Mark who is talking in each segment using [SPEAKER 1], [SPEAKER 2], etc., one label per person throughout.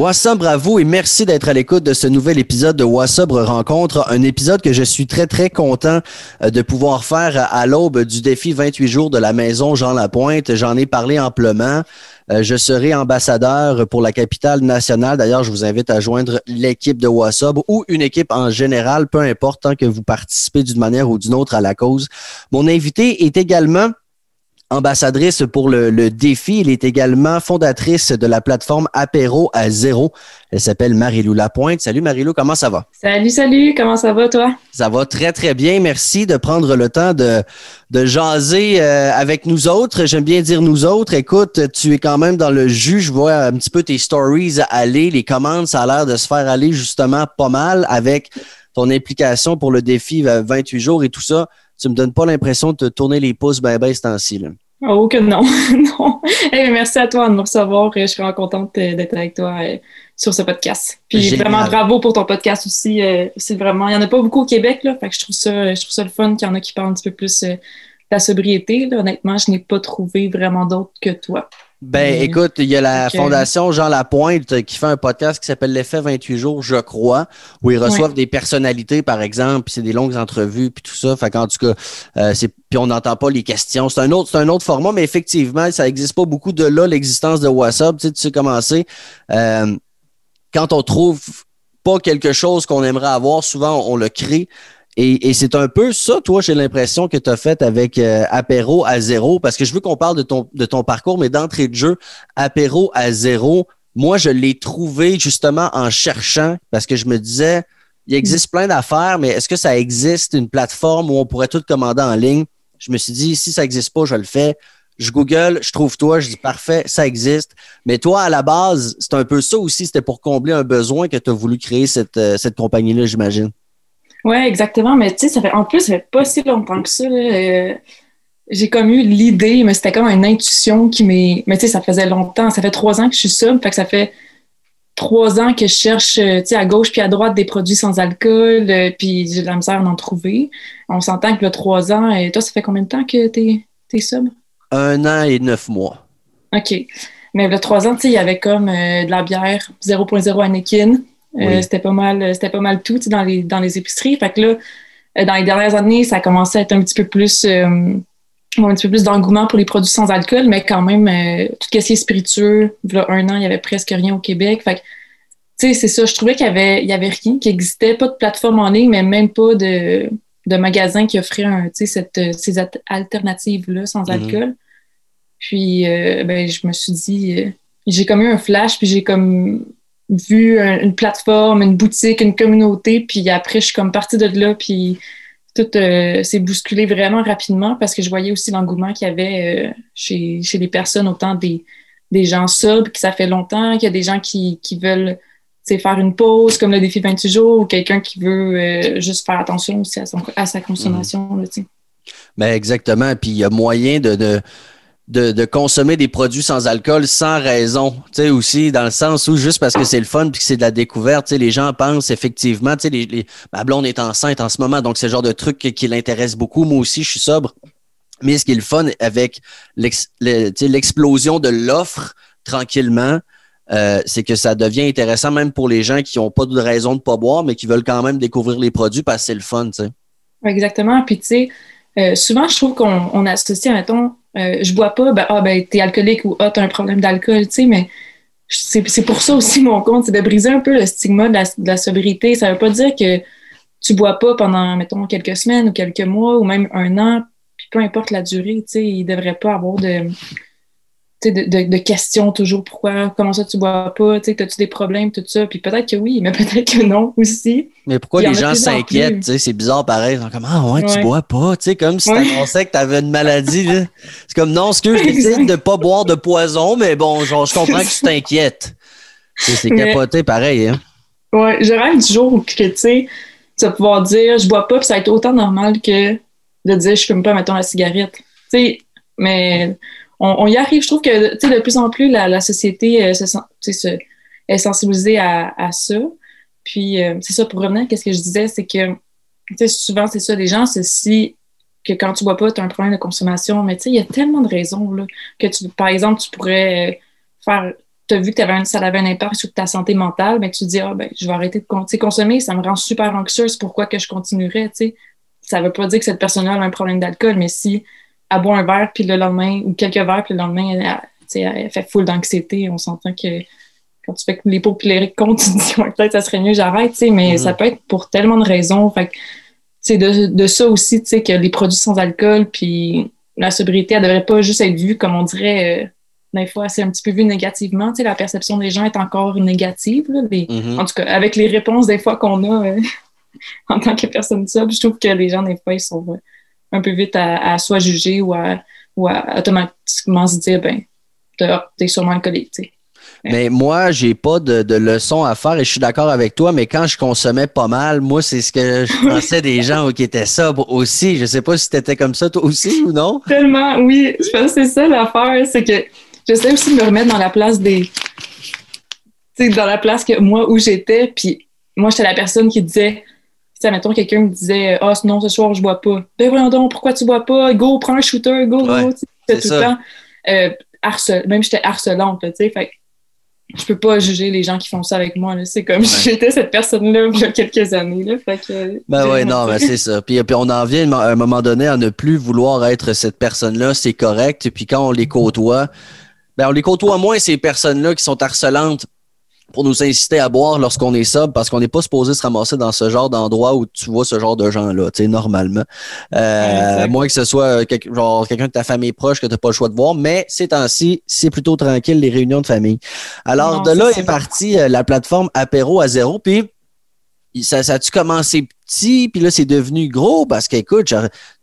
[SPEAKER 1] Wassobre à vous et merci d'être à l'écoute de ce nouvel épisode de Wassobre Rencontre, un épisode que je suis très très content euh, de pouvoir faire à l'aube du défi 28 jours de la maison Jean Lapointe. J'en ai parlé amplement. Euh, je serai ambassadeur pour la capitale nationale. D'ailleurs, je vous invite à joindre l'équipe de Wassobre ou une équipe en général, peu importe, tant que vous participez d'une manière ou d'une autre à la cause. Mon invité est également ambassadrice pour le, défi. Elle est également fondatrice de la plateforme Apéro à zéro. Elle s'appelle Marilou Lapointe. Salut Marilou, comment ça va?
[SPEAKER 2] Salut, salut, comment ça va toi?
[SPEAKER 1] Ça va très, très bien. Merci de prendre le temps de, de jaser euh, avec nous autres. J'aime bien dire nous autres. Écoute, tu es quand même dans le jus. Je vois un petit peu tes stories aller. Les commandes, ça a l'air de se faire aller justement pas mal avec ton implication pour le défi 28 jours et tout ça tu me donnes pas l'impression de te tourner les pouces ben ben ce temps-ci.
[SPEAKER 2] Oh que non, non. merci à toi de me recevoir. Je suis vraiment contente euh, d'être avec toi euh, sur ce podcast. Puis vraiment bravo pour ton podcast aussi. Euh, c'est vraiment, il y en a pas beaucoup au Québec là, fait que je trouve ça, je trouve ça le fun qu'il y en a qui parlent un petit peu plus de la sobriété. Honnêtement, je n'ai pas trouvé vraiment d'autres que toi.
[SPEAKER 1] Ben, écoute, il y a la Fondation Jean Lapointe qui fait un podcast qui s'appelle L'effet 28 jours, je crois, où ils reçoivent des personnalités, par exemple, puis c'est des longues entrevues, puis tout ça. Fait qu'en tout cas, euh, c'est puis on n'entend pas les questions. C'est un autre, c'est un autre format, mais effectivement, ça n'existe pas beaucoup de là, l'existence de WhatsApp. Tu sais, tu sais comment c'est. Euh, quand on trouve pas quelque chose qu'on aimerait avoir, souvent on le crée. Et, c'est un peu ça, toi, j'ai l'impression que tu as fait avec euh, Apéro à zéro, parce que je veux qu'on parle de ton, de ton parcours, mais d'entrée de jeu, Apéro à zéro, moi, je l'ai trouvé justement en cherchant, parce que je me disais, il existe plein d'affaires, mais est-ce que ça existe une plateforme où on pourrait tout commander en ligne? Je me suis dit, si ça n'existe pas, je le fais. Je Google, je trouve toi, je dis parfait, ça existe. Mais toi, à la base, c'est un peu ça aussi, c'était pour combler un besoin que tu as voulu créer cette, euh, cette compagnie-là, j'imagine.
[SPEAKER 2] Oui, exactement. Mais tu sais, ça fait en plus, ça fait pas si longtemps que ça. Euh, j'ai comme eu l'idée, mais c'était comme une intuition qui m'est. Mais tu sais, ça faisait longtemps. Ça fait trois ans que je suis sub, fait que ça fait trois ans que je cherche, euh, tu sais, à gauche puis à droite des produits sans alcool, euh, puis j'ai de la misère à en trouver. On s'entend que le trois ans, et toi, ça fait combien de temps que t'es es sub?
[SPEAKER 1] Un an et neuf mois.
[SPEAKER 2] OK. Mais le trois ans, tu sais, il y avait comme de la bière 0.0 Anakin, euh, c'était pas mal, c'était pas mal tout dans les, dans les épiceries. Fait que là, euh, dans les dernières années, ça a commencé à être un petit peu plus euh, un petit peu plus d'engouement pour les produits sans alcool, mais quand même, tout ce qui est spiritueux, a un an, il y avait presque rien au Québec. Fait que, tu sais, c'est ça, je trouvais qu'il y avait, il y avait rien qui existait, pas de plateforme en ligne, mais même pas de, de magasin qui offrait un, cette, ces alternatives-là sans mm-hmm. alcool. Puis, ben, je me suis dit, j'ai comme eu un flash, puis j'ai comme vu une plateforme, une boutique, une communauté, puis après, je suis comme partie de là, puis tout euh, s'est bousculé vraiment rapidement parce que je voyais aussi l'engouement qu'il y avait euh, chez, chez les personnes, autant des, des gens sobres, qui ça fait longtemps, qu'il y a des gens qui, qui veulent faire une pause, comme le défi 28 jours, ou quelqu'un qui veut euh, juste faire attention aussi à, son, à sa consommation. Mmh.
[SPEAKER 1] Mais exactement. Puis il y a moyen de, de de, consommer des produits sans alcool sans raison. Tu sais, aussi, dans le sens où juste parce que c'est le fun puis que c'est de la découverte, tu sais, les gens pensent effectivement, tu sais, les, les, ma blonde est enceinte en ce moment, donc c'est le genre de truc qui, l'intéresse beaucoup. Moi aussi, je suis sobre. Mais ce qui est le fun avec l'explosion de l'offre tranquillement, euh, c'est que ça devient intéressant même pour les gens qui n'ont pas de raison de pas boire, mais qui veulent quand même découvrir les produits parce que c'est le fun, tu sais.
[SPEAKER 2] Exactement. Puis, tu sais, euh, souvent, je trouve qu'on associe, mettons, euh, je bois pas, ben, ah, ben, t'es alcoolique ou ah, t'as un problème d'alcool, tu sais, mais c'est pour ça aussi mon compte, c'est de briser un peu le stigma de la, sobriété. Ça veut pas dire que tu bois pas pendant, mettons, quelques semaines ou quelques mois ou même un an, puis peu importe la durée, tu sais, il devrait pas avoir de de, de, questions toujours. Pourquoi, comment ça tu bois pas? As-tu des problèmes, tout ça? Puis peut-être que oui, mais peut-être que non aussi.
[SPEAKER 1] Mais pourquoi les gens s'inquiètent? C'est bizarre pareil. Ils sont comme Ah ouais, tu bois pas. sais comme si tu annonçais que tu avais une maladie. C'est comme non, ce que je décide de pas boire de poison, mais bon, genre, je comprends que tu t'inquiètes. C'est capoté pareil. Hein?
[SPEAKER 2] Ouais, je rêve du jour où tu sais, tu vas pouvoir dire je bois pas, puis ça va être autant normal que de dire je fume pas, mettons, la cigarette. Tu sais, mais on, y arrive. Je trouve que de plus en plus, la, société euh, se, est sensibilisée à, ça. Puis, euh, c'est ça, pour revenir à ce que je disais, c'est que souvent, c'est ça, les gens si que quand tu bois pas, tu as un problème de consommation. Mais tu sais, il y a tellement de raisons là, que, tu, par exemple, tu pourrais faire tu as vu que avais ça avait un impact sur ta santé mentale, ben, tu te dis, ah, ben, je vais arrêter de consommer, ça me rend super anxieuse, pourquoi que je continuerais, tu sais? Ça veut pas dire que cette personne-là a un problème d'alcool, mais si elle boit un verre, puis le lendemain, ou quelques verres, puis le lendemain, elle, elle fait full d'anxiété, on s'entend que quand tu fais que les popularités comptent, tu te dis, peut-être ça serait mieux, j'arrête, tu sais, mais mm-hmm. ça peut être pour tellement de raisons. Fait c'est de, de ça aussi, tu sais, que les produits sans alcool, puis la sobriété, elle devrait pas juste être vue, comme on dirait, euh, des fois, c'est un petit peu vu négativement. Tu sais, la perception des gens est encore négative. Mm-hmm. En tout cas, avec les réponses des fois qu'on a euh, en tant que personne sobre, je trouve que les gens, des fois, ils sont un peu vite à, soit juger ou à, ou à automatiquement se dire, ben, t'es sûrement alcoolique, tu sais.
[SPEAKER 1] Mais moi, j'ai pas de, de leçon à faire et je suis d'accord avec toi, mais quand je consommais pas mal, moi, c'est ce que je pensais des gens qui étaient sobres aussi. Je sais pas si t'étais comme ça toi aussi ou non?
[SPEAKER 2] Tellement, oui. Je pense que c'est ça l'affaire, c'est que j'essaie aussi de me remettre dans la place des. Tu sais, dans la place que moi où j'étais, puis moi, j'étais la personne qui disait. Tu sais, mettons, quelqu'un me disait Ah, oh, non, ce soir, je bois pas. Ben, voyons donc, pourquoi tu bois pas? Go, prends un shooter, go, go. C'est tout le temps. Euh, même j'étais harcelante, tu sais. Fait je peux pas juger les gens qui font ça avec moi. C'est comme si j'étais cette personne-là il y a quelques années. Là. Fait que,
[SPEAKER 1] ben oui, non, mais c'est ça. Puis, puis, on en vient à un moment donné à ne plus vouloir être cette personne-là, c'est correct. Puis quand on les côtoie, ben on les côtoie moins ces personnes-là qui sont harcelantes pour nous inciter à boire lorsqu'on est sobre parce qu'on n'est pas supposé se ramasser dans ce genre d'endroit où tu vois ce genre de gens-là, tu sais, normalement. Euh, moins que ce soit genre quelqu'un de ta famille proche que tu n'as pas le choix de voir, mais ces temps-ci, c'est plutôt tranquille les réunions de famille. Alors, de là est, partie euh, la plateforme Apéro à zéro, puis ça, ça a-tu commencé petit, puis là, c'est devenu gros? Parce qu'écoute,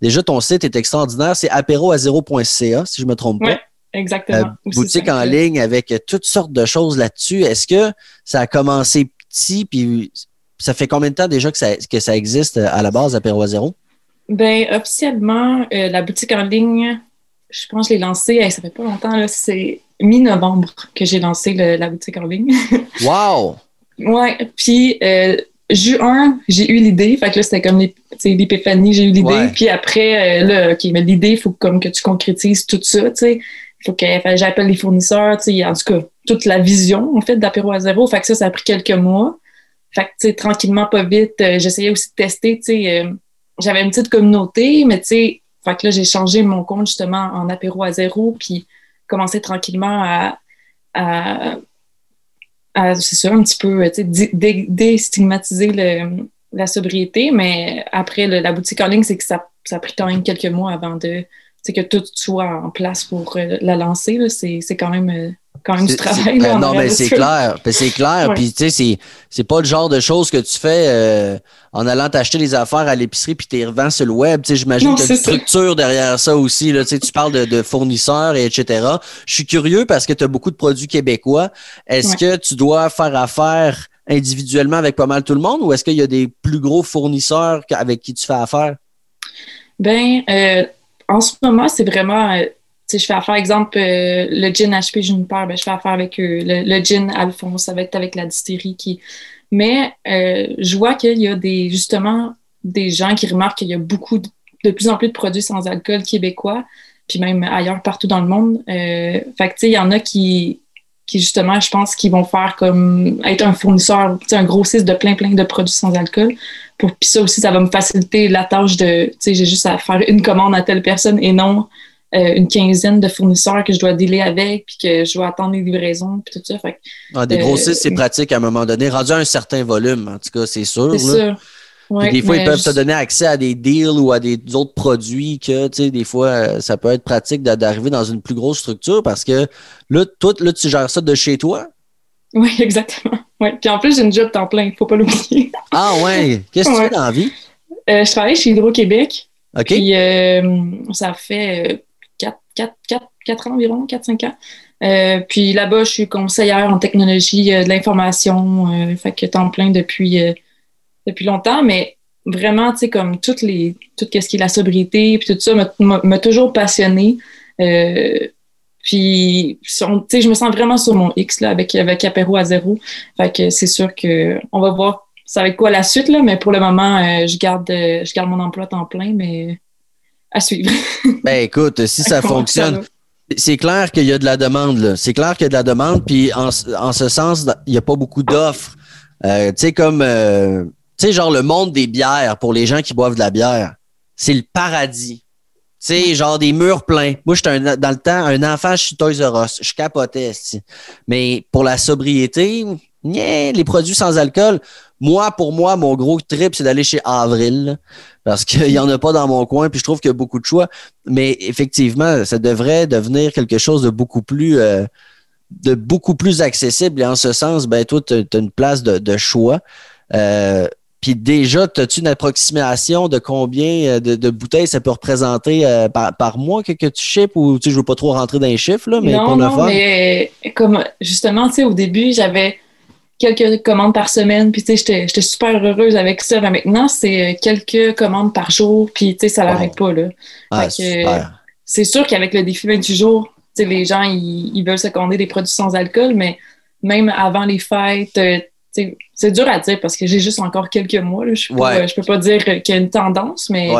[SPEAKER 1] déjà, ton site est extraordinaire, c'est apéroazéro.ca, si je me trompe pas.
[SPEAKER 2] Exactement. Euh,
[SPEAKER 1] boutique en ligne avec toutes sortes de choses là-dessus. Est-ce que ça a commencé petit, puis ça fait combien de temps déjà que ça, que ça existe à la base, à zéro?
[SPEAKER 2] Ben, officiellement, euh, la boutique en ligne, je pense que je l'ai lancée, ça fait pas longtemps, c'est mi-novembre que j'ai lancé la boutique en ligne.
[SPEAKER 1] wow!
[SPEAKER 2] Ouais, puis euh, juin, j'ai eu l'idée. Fait que là, c'était comme l'épiphanie, j'ai eu l'idée. Puis après, là, OK, mais l'idée, il faut comme que tu concrétises tout ça, tu sais faut que j'appelle les fournisseurs, tu en tout cas, toute la vision, en fait, d'apéro à zéro. Fait que ça, ça a pris quelques mois. Fait que, tranquillement, pas vite, euh, j'essayais aussi de tester, tu euh, j'avais une petite communauté, mais tu fait que là, j'ai changé mon compte, justement, en apéro à zéro, puis commencé tranquillement à, à, c'est sûr, un petit peu, tu déstigmatiser la sobriété, mais après, la boutique en ligne, c'est que ça, ça a pris quand même quelques mois avant de que tout soit en place pour euh, la lancer. C'est quand même, euh, quand même du travail.
[SPEAKER 1] Ben non, mais c'est clair. Ben, c'est clair. Puis, tu sais, c'est pas le genre de choses que tu fais euh, en allant t'acheter des affaires à l'épicerie puis tu revends sur le web. Tu sais, j'imagine qu'il y a une structure derrière ça aussi. Là. Tu, sais, tu parles de, fournisseurs et etc. Je suis curieux parce que tu as beaucoup de produits québécois. Est-ce que tu dois faire affaire individuellement avec pas mal tout le monde ou est-ce qu'il y a des plus gros fournisseurs avec qui tu fais affaire?
[SPEAKER 2] Ben, en ce moment, c'est vraiment. Euh, je fais affaire, exemple, euh, le gin HP Juniper, ben, je fais affaire avec eux. Le, gin Alphonse, ça va être avec la distillerie qui. Mais euh, je vois qu'il y a des justement des gens qui remarquent qu'il y a beaucoup de, plus en plus de produits sans alcool québécois, puis même ailleurs partout dans le monde. Euh, fait que tu sais, il y en a qui, qui justement, je pense qu'ils vont faire comme être un fournisseur, un grossiste de plein plein de produits sans alcool. Pour puis ça aussi, ça va me faciliter la tâche de, tu sais, j'ai juste à faire une commande à telle personne et non euh, une quinzaine de fournisseurs que je dois dealer avec, puis que je dois attendre les livraisons, puis tout ça. Fait,
[SPEAKER 1] ah, des grossistes, c'est euh, pratique à un moment donné, rendu à un certain volume, en tout cas, c'est sûr. C'est sûr. des fois, ils peuvent te donner accès à des deals ou à des autres produits que, tu sais, des fois, euh, ça peut être pratique d'arriver dans une plus grosse structure parce que là, toi, là, tu gères ça de chez toi?
[SPEAKER 2] Oui, exactement. Oui. Puis en plus, j'ai une job temps plein, faut pas l'oublier.
[SPEAKER 1] Ah ouais. Qu'est-ce que tu fais dans la vie?
[SPEAKER 2] Euh, je travaille chez Hydro-Québec.
[SPEAKER 1] OK.
[SPEAKER 2] Puis euh, ça fait 4, 4, 4, 4 ans environ, 4-5 ans. Euh, puis là-bas, je suis conseillère en technologie de l'information. fait que temps plein depuis, depuis longtemps, mais vraiment, tu sais, comme toutes les, tout ce qui est la sobriété, puis tout ça m'a toujours passionnée. Puis, tu sais, je me sens vraiment sur mon X là, avec, avec apéro à zéro. Fait que c'est sûr qu'on va voir ça va être quoi la suite, là, mais pour le moment, euh, je, garde, euh, je garde mon emploi temps plein, mais à suivre.
[SPEAKER 1] ben écoute, si ça fonctionne. C'est clair qu'il y a de la demande. C'est clair qu'il y a de la demande. Puis en, ce sens, il n'y a pas beaucoup d'offres. Euh, tu sais, comme, tu sais, genre le monde des bières pour les gens qui boivent de la bière. C'est le paradis. Sais, genre des murs pleins. Moi, j'étais dans le temps, un enfant, je suis Toys R Us. Je capotais. Mais pour la sobriété, les produits sans alcool, moi, pour moi, mon gros trip, c'est d'aller chez Avril, parce qu'il n'y en a pas dans mon coin, puis je trouve qu'il y a beaucoup de choix. Mais effectivement, ça devrait devenir quelque chose de beaucoup plus, euh, de beaucoup plus accessible. Et en ce sens, ben, toi, tu as, une place de, choix. Euh, puis déjà, as-tu une approximation de combien euh, de, bouteilles ça peut représenter par, mois que, tu ships? Ou tu sais, je veux pas trop rentrer dans les chiffres, là, mais
[SPEAKER 2] non, non, mais comme justement, tu sais, au début, j'avais quelques commandes par semaine, puis tu sais, j'étais super heureuse avec ça. Mais maintenant, c'est euh, quelques commandes par jour, puis tu sais, ça n'arrête pas, là. Ah, c'est sûr qu'avec le défi 28 jours, tu sais, les gens, ils, veulent se commander des produits sans alcool, mais même avant les fêtes, euh, c'est dur à dire parce que j'ai juste encore quelques mois. Là. Je ne peux pas dire qu'il y a une tendance, mais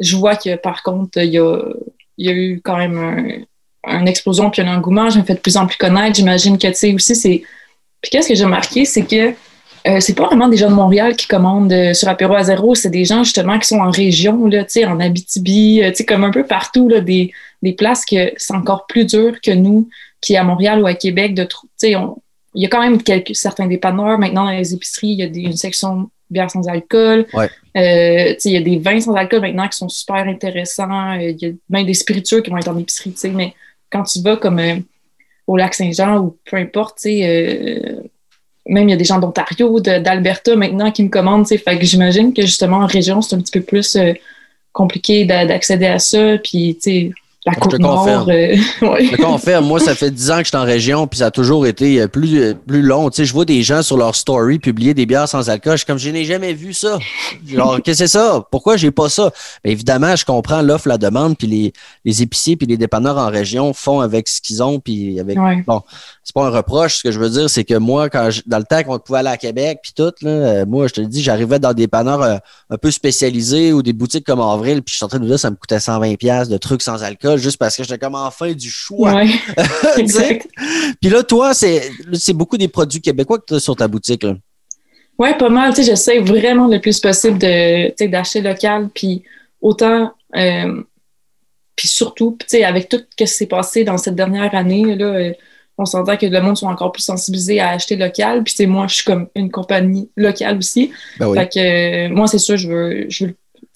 [SPEAKER 2] je vois que par contre, il y a, y a eu quand même une explosion puis un engouement. Je me fais de plus en plus connaître. J'imagine que, tu sais, aussi, c'est puis qu'est-ce que j'ai remarqué, c'est que euh, c'est pas vraiment des gens de Montréal qui commandent euh, sur Apéro à zéro, c'est des gens justement qui sont en région, là, en Abitibi, euh, comme un peu partout, là, des, des places que c'est encore plus dur que nous, qui à Montréal ou à Québec, de trouver. Il y a quand même quelques, certains dépanneurs. Maintenant, dans les épiceries, il y a des, une section bière sans alcool.
[SPEAKER 1] Ouais.
[SPEAKER 2] Euh, il y a des vins sans alcool maintenant qui sont super intéressants. Il y a même des spiritueux qui vont être en épicerie. Mais quand tu vas comme au lac Saint-Jean ou peu importe, euh, même il y a des gens d'Ontario, d'Alberta maintenant qui me commandent, fait que j'imagine que justement en région, c'est un petit peu plus euh, compliqué d'accéder à ça, puis tu sais, la côte nord. Euh,
[SPEAKER 1] confirme. Moi, ça fait 10 ans que je suis en région, puis ça a toujours été euh, plus, euh, plus long. Tu sais, je vois des gens sur leur story publier des bières sans alcool. Je suis comme, je n'ai jamais vu ça. Genre, qu'est-ce que c'est ça? Pourquoi j'ai pas ça? évidemment, je comprends l'offre, la demande, puis les, les épiciers, puis les dépanneurs en région font avec ce qu'ils ont, puis avec. Bon, c'est pas un reproche. Ce que je veux dire, c'est que moi, quand dans le temps qu'on pouvait aller à Québec, puis tout, là, moi, je te le dis, j'arrivais dans des dépanneurs un peu spécialisés ou des boutiques comme Avril, puis je suis en train de dire, ça me coûtait 120$ de trucs sans alcool juste parce que j'étais comme enfin du choix. exact. Puis là, toi, c'est beaucoup des produits québécois que tu as sur ta boutique. Là.
[SPEAKER 2] Oui, pas mal. Tu sais, j'essaie vraiment le plus possible de, d'acheter local. Puis autant, euh, puis surtout, tu sais, avec tout ce qui s'est passé dans cette dernière année, là, euh, on s'entend que le monde soit encore plus sensibilisé à acheter local. Puis, moi, je suis comme une compagnie locale aussi.
[SPEAKER 1] Ben
[SPEAKER 2] fait que, euh, moi, c'est sûr, je veux, je veux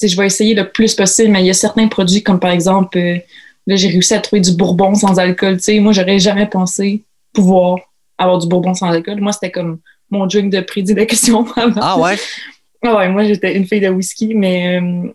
[SPEAKER 2] je vais essayer le plus possible, mais il y a certains produits comme par exemple, euh, là, j'ai réussi à trouver du bourbon sans alcool. sais, moi, j'aurais jamais pensé pouvoir avoir du bourbon sans alcool. Moi, c'était comme mon drink de prédilection.
[SPEAKER 1] Ah ouais?
[SPEAKER 2] ah ouais, moi, j'étais une fille de whisky, mais euh,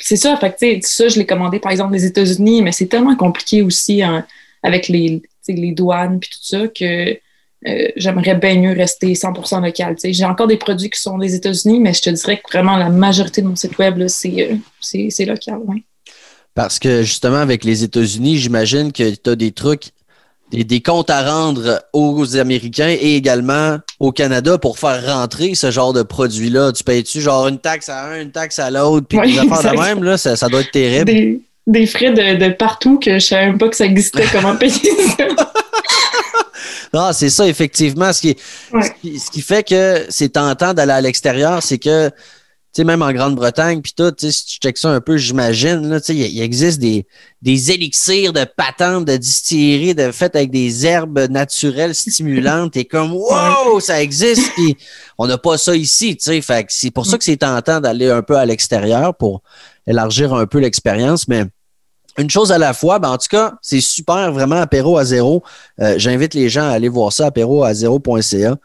[SPEAKER 2] c'est ça. Fait que, ça, je l'ai commandé par exemple des États-Unis, mais c'est tellement compliqué aussi hein, avec les, les douanes puis tout ça que euh, j'aimerais bien mieux rester 100% local. J'ai encore des produits qui sont des États-Unis, mais je te dirais que vraiment la majorité de mon site web, euh, c'est local.
[SPEAKER 1] Parce que justement, avec les États-Unis, j'imagine que tu as des trucs, des, comptes à rendre aux Américains et également au Canada pour faire rentrer ce genre de produits-là. Tu payes-tu genre une taxe à un, une taxe à l'autre, puis des affaires de même, là, ça, doit être terrible.
[SPEAKER 2] Des, frais de, partout que je ne savais même pas que ça existait, comment payer ça?
[SPEAKER 1] Non, c'est ça, effectivement. Ce qui, ce, qui, fait que c'est tentant d'aller à l'extérieur, c'est que, sais, même en Grande-Bretagne, puis tout, si tu checkes ça un peu, j'imagine, il il existe des, des élixirs de patentes, de distilleries, de faites avec des herbes naturelles stimulantes. Et comme, wow, ça existe, puis on n'a pas ça ici, tu sais. Fait c'est pour ça que c'est tentant d'aller un peu à l'extérieur pour élargir un peu l'expérience, mais une chose à la fois, ben en tout cas, c'est super, vraiment apéro à zéro. Euh, j'invite les gens à aller voir ça, apéro à zéro.ca.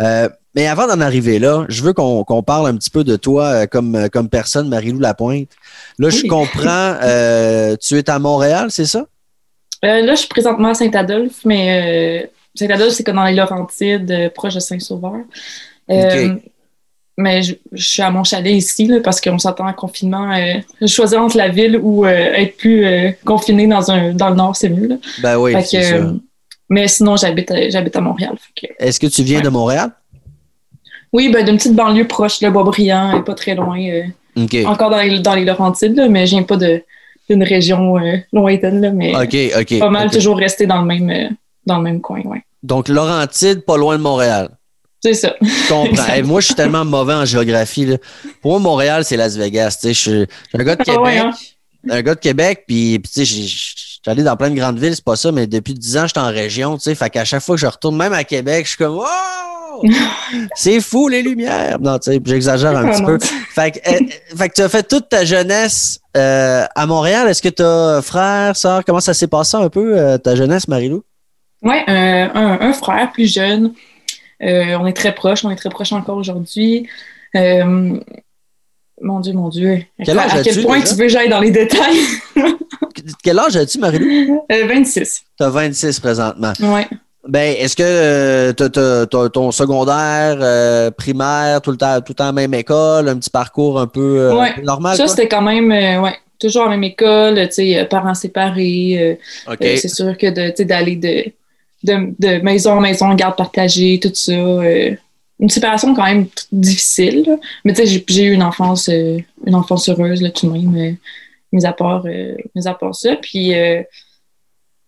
[SPEAKER 1] Euh, mais avant d'en arriver là, je veux qu'on parle un petit peu de toi euh, comme, comme personne, Marie-Lou Lapointe. Là, je comprends, tu es à Montréal, c'est ça?
[SPEAKER 2] là, je suis présentement à Saint-Adolphe, mais Saint-Adolphe, c'est comme dans les Laurentides, proche de Saint-Sauveur. Mais je, suis à mon chalet ici parce qu'on s'attend à confinement. Euh, je choisis entre la ville ou euh, être plus euh, confiné dans, un, dans le nord, c'est mieux. Là.
[SPEAKER 1] Ben oui,
[SPEAKER 2] Mais sinon, j'habite à, j'habite à Montréal.
[SPEAKER 1] Est-ce que tu viens de Montréal?
[SPEAKER 2] Oui, ben, d'une petite banlieue proche, le Boisbriand, pas très loin. Encore dans les, dans les Laurentides, mais je viens pas d'une région lointaine, là, mais pas mal toujours resté dans le même, dans le même coin. Ouais.
[SPEAKER 1] Donc, Laurentide, pas loin de Montréal.
[SPEAKER 2] C'est ça.
[SPEAKER 1] Je comprends. moi, je suis tellement mauvais en géographie. Là. Pour moi, Montréal, c'est Las Vegas. Je suis un gars de ah Québec. Hein? Un gars de Québec, puis, tu sais, suis allé dans plein de grandes villes, c'est pas ça, mais depuis 10 ans, je suis en région, tu sais. Fait qu'à chaque fois que je retourne, même à Québec, je suis comme, wow! c'est fou, les lumières! Non, tu sais, j'exagère un petit peu. Fait que, euh, fait que tu as fait toute ta jeunesse euh, à Montréal. Est-ce que tu as frère, soeur? Comment ça s'est passé un peu, euh, ta jeunesse, Marilou?
[SPEAKER 2] Oui, un, un, frère plus jeune. Euh, on est très proches, on est très proches encore aujourd'hui. Euh, mon Dieu, mon Dieu. Quel à quel point tu veux que j'aille dans les détails?
[SPEAKER 1] quel âge as-tu, Marie-Lou?
[SPEAKER 2] 26.
[SPEAKER 1] Tu as 26 présentement.
[SPEAKER 2] Oui.
[SPEAKER 1] Ben, est-ce que euh, ton secondaire, primaire, tout le temps, tout le temps même école, un petit parcours un peu normal?
[SPEAKER 2] Ça, c'était quand même, ouais, toujours la même école, tu parents séparés. c'est sûr que d'aller de, de, maison en maison, garde partagée, tout ça. Euh, une séparation quand même difficile. Mais tu sais, j'ai eu une enfance, euh, une enfance heureuse, là, tout de même, euh, mis, à part, mis à part ça. Puis,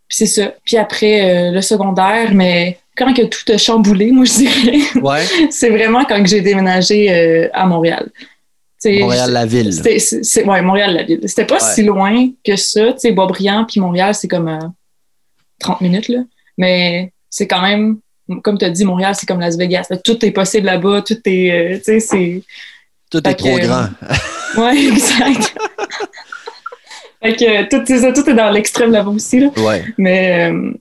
[SPEAKER 2] c'est ça. Puis après, le secondaire, mais quand que tout a chamboulé, moi, je dirais,
[SPEAKER 1] ouais.
[SPEAKER 2] c'est vraiment quand j'ai déménagé à Montréal.
[SPEAKER 1] Montréal-la-ville.
[SPEAKER 2] Oui, Montréal-la-ville. C'était pas si loin que ça. Tu sais, Boisbriand puis Montréal, c'est comme 30 minutes, là. Mais c'est quand même, comme tu as dit, Montréal, c'est comme Las Vegas. Tout est possible là-bas, tout est. Euh, tu sais, c'est.
[SPEAKER 1] Tout est trop grand.
[SPEAKER 2] oui, exact. Fait que tout, tout est dans l'extrême là-bas aussi. Là.
[SPEAKER 1] Ouais.
[SPEAKER 2] Mais, euh,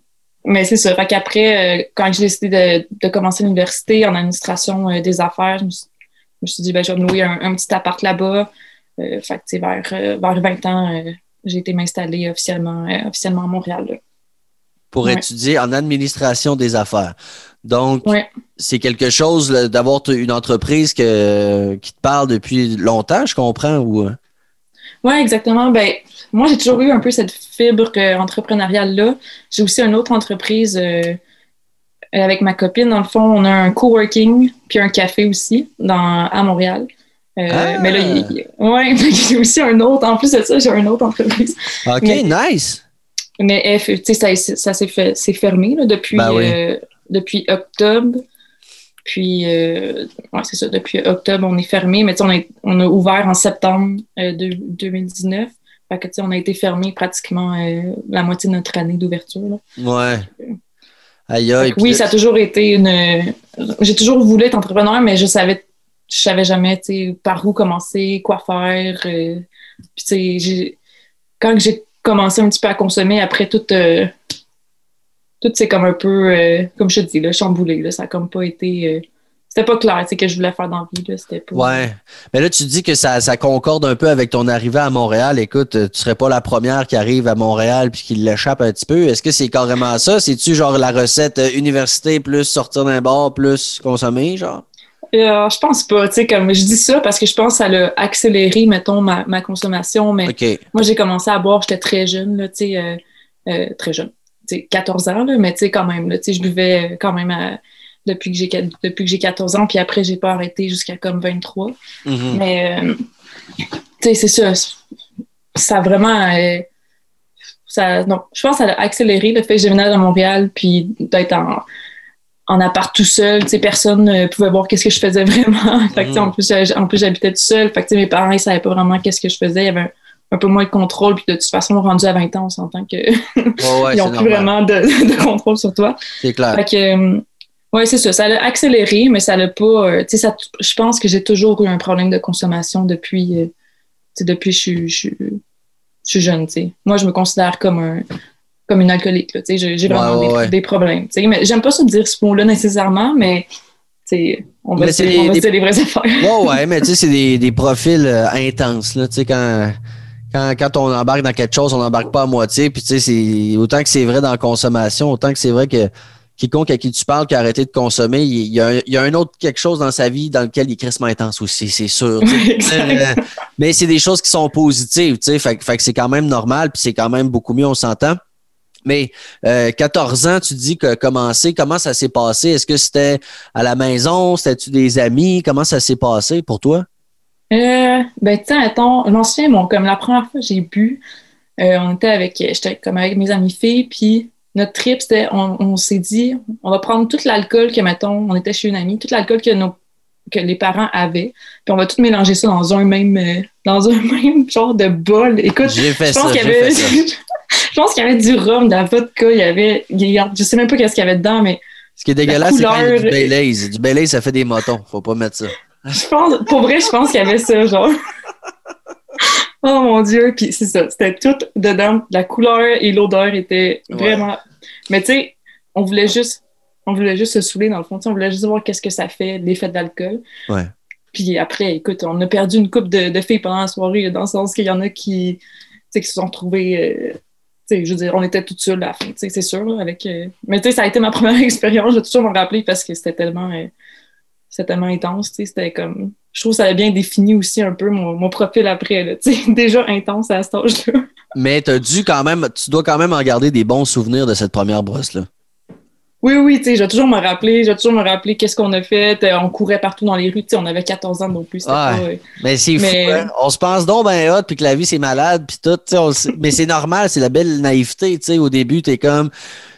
[SPEAKER 2] mais c'est ça. Fait qu'après, euh, quand j'ai décidé de, de commencer l'université en administration des affaires, je me, suis, dit, ben, je vais me louer un, petit appart là-bas. fait que, vers, vers 20 ans, j'ai été m'installer officiellement, officiellement à Montréal
[SPEAKER 1] pour étudier en administration des affaires. Donc, c'est quelque chose d'avoir une entreprise que, qui te parle depuis longtemps, je comprends, ou?
[SPEAKER 2] Oui, exactement. Ben, moi, j'ai toujours eu un peu cette fibre entrepreneuriale-là. J'ai aussi une autre entreprise euh, avec ma copine. Dans le fond, on a un coworking puis un café aussi dans, à Montréal. Euh, ah! Mais là, ouais, j'ai aussi un autre. En plus de ça, j'ai une autre entreprise.
[SPEAKER 1] OK, nice.
[SPEAKER 2] Mais tu sais, ça, ça s'est fermé là, depuis, ben euh, depuis octobre. Puis, euh, ouais, c'est ça, depuis octobre, on est fermé, mais on, est, on a ouvert en septembre euh, de, 2019. Fait que, on a été fermé pratiquement la moitié de notre année d'ouverture.
[SPEAKER 1] Ouais. Aïe, aïe,
[SPEAKER 2] oui, ça a toujours été une. J'ai toujours voulu être entrepreneur, mais je savais, je savais jamais par où commencer, quoi faire. puis, tu sais, quand j'ai commencé un petit peu à consommer après tout. Euh, tout c'est comme un peu, euh, comme je te dis, là, chamboulé. Là, ça n'a comme pas été. Euh, c'était pas clair ce que je voulais faire dans la vie. C'était pas...
[SPEAKER 1] Ouais. Mais là, tu dis que ça, ça, concorde un peu avec ton arrivée à Montréal. Écoute, tu serais pas la première qui arrive à Montréal puis qui l'échappe un petit peu. Est-ce que c'est carrément ça? C'est-tu genre la recette université plus sortir d'un bar plus consommer, genre?
[SPEAKER 2] Euh, je pense pas, tu sais, comme je dis ça parce que je pense que ça a accéléré, mettons, ma, ma consommation, mais moi, j'ai commencé à boire, j'étais très jeune, là, tu sais, euh, euh, très jeune, tu sais, 14 ans, là, mais tu sais, quand même, tu sais, je buvais quand même depuis que j'ai depuis que j'ai 14 ans, puis après, j'ai pas arrêté jusqu'à comme 23. Mm-hmm. Mais, tu sais, c'est ça, ça a vraiment... ça, non, je pense que ça a accéléré le fait que j'ai venu à Montréal, puis d'être en en appart tout seul, tu sais, personne ne pouvait voir qu'est-ce que je faisais vraiment. fait que, en plus, en plus j'habitais tout seul. Fait que, mes parents, ils savaient pas vraiment qu'est-ce que je faisais. Il y avait un, peu moins de contrôle. Puis de toute façon, rendu à 20 ans, on s'entend qu'ils n'ont plus vraiment de, contrôle sur toi.
[SPEAKER 1] C'est clair.
[SPEAKER 2] Fait que, ouais, c'est ça. Ça a accéléré, mais ça l'a pas. Euh, tu sais, je pense que j'ai toujours eu un problème de consommation depuis, euh, depuis que je, je, je, suis jeune, tu sais. Moi, je me considère comme un, comme une alcoolique. J'ai vraiment des, problèmes. Mais j'aime pas ça dire ce mot-là nécessairement, mais on va, se dire les vraies affaires.
[SPEAKER 1] Ouais, ouais, mais tu sais, c'est des, des, profils euh, intenses. Là, quand, quand, quand on embarque dans quelque chose, on n'embarque pas à moitié. Puis tu sais, autant que c'est vrai dans la consommation, autant que c'est vrai que quiconque à qui tu parles qui a arrêté de consommer, il y, a, il y a un autre quelque chose dans sa vie dans lequel il est crissement intense aussi, c'est sûr. Euh, mais c'est des choses qui sont positives, tu sais, fait, fait que c'est quand même normal, puis c'est quand même beaucoup mieux, on s'entend. Mais euh, 14 ans, tu dis que commencer, comment ça s'est passé? Est-ce que c'était à la maison? C'était-tu des amis? Comment ça s'est passé pour toi?
[SPEAKER 2] Euh, ben, tu sais, je m'en souviens, bon, comme la première fois que j'ai bu, Euh, on était avec, j'étais comme avec mes amis filles, puis notre trip, c'était, on, s'est dit, on va prendre tout l'alcool que, mettons, on était chez une amie, tout l'alcool que nos que les parents avaient. Puis on va tout mélanger ça dans un même euh, dans un même genre de bol. Écoute,
[SPEAKER 1] je pense
[SPEAKER 2] qu'il y avait je pense qu'il y avait du rhum, de la vodka, il y avait je sais même pas qu'est-ce qu'il y avait dedans mais
[SPEAKER 1] ce qui est dégueulasse, c'est qu'il y a du Baileys. Du Baileys, ça fait des motons. Faut pas mettre ça.
[SPEAKER 2] Je pense, pour vrai, je pense qu'il y avait ça, genre. oh mon Dieu. Puis c'est ça. C'était tout dedans. La couleur et l'odeur étaient vraiment. Mais tu sais, on voulait juste. On voulait juste se saouler dans le fond. on voulait juste voir qu'est-ce que ça fait, l'effet d'alcool.
[SPEAKER 1] Ouais.
[SPEAKER 2] Puis après, écoute, on a perdu une coupe de, de filles pendant la soirée, dans le sens qu'il y en a qui, qui se sont retrouvées. Euh, je veux dire, on était toutes seules à la fin, c'est sûr. avec, euh, Mais ça a été ma première expérience, je vais toujours m'en rappeler parce que c'était tellement, euh, tellement intense. C'était comme. Je trouve que ça a bien défini aussi un peu mon, profil après. Là, déjà intense à cet âge-là.
[SPEAKER 1] Mais as dû quand même, tu dois quand même en garder des bons souvenirs de cette première brosse-là.
[SPEAKER 2] Oui, oui, tu sais, je vais toujours me rappeler, je vais toujours me rappeler qu'est-ce qu'on a fait. Euh, on courait partout dans les rues, tu sais, on avait 14 ans non plus.
[SPEAKER 1] Ah, mais c'est fou, hein. On se pense donc ben hot, puis que la vie, c'est malade, puis tout, mais c'est normal, c'est la belle naïveté, tu sais. Au début, t'es comme,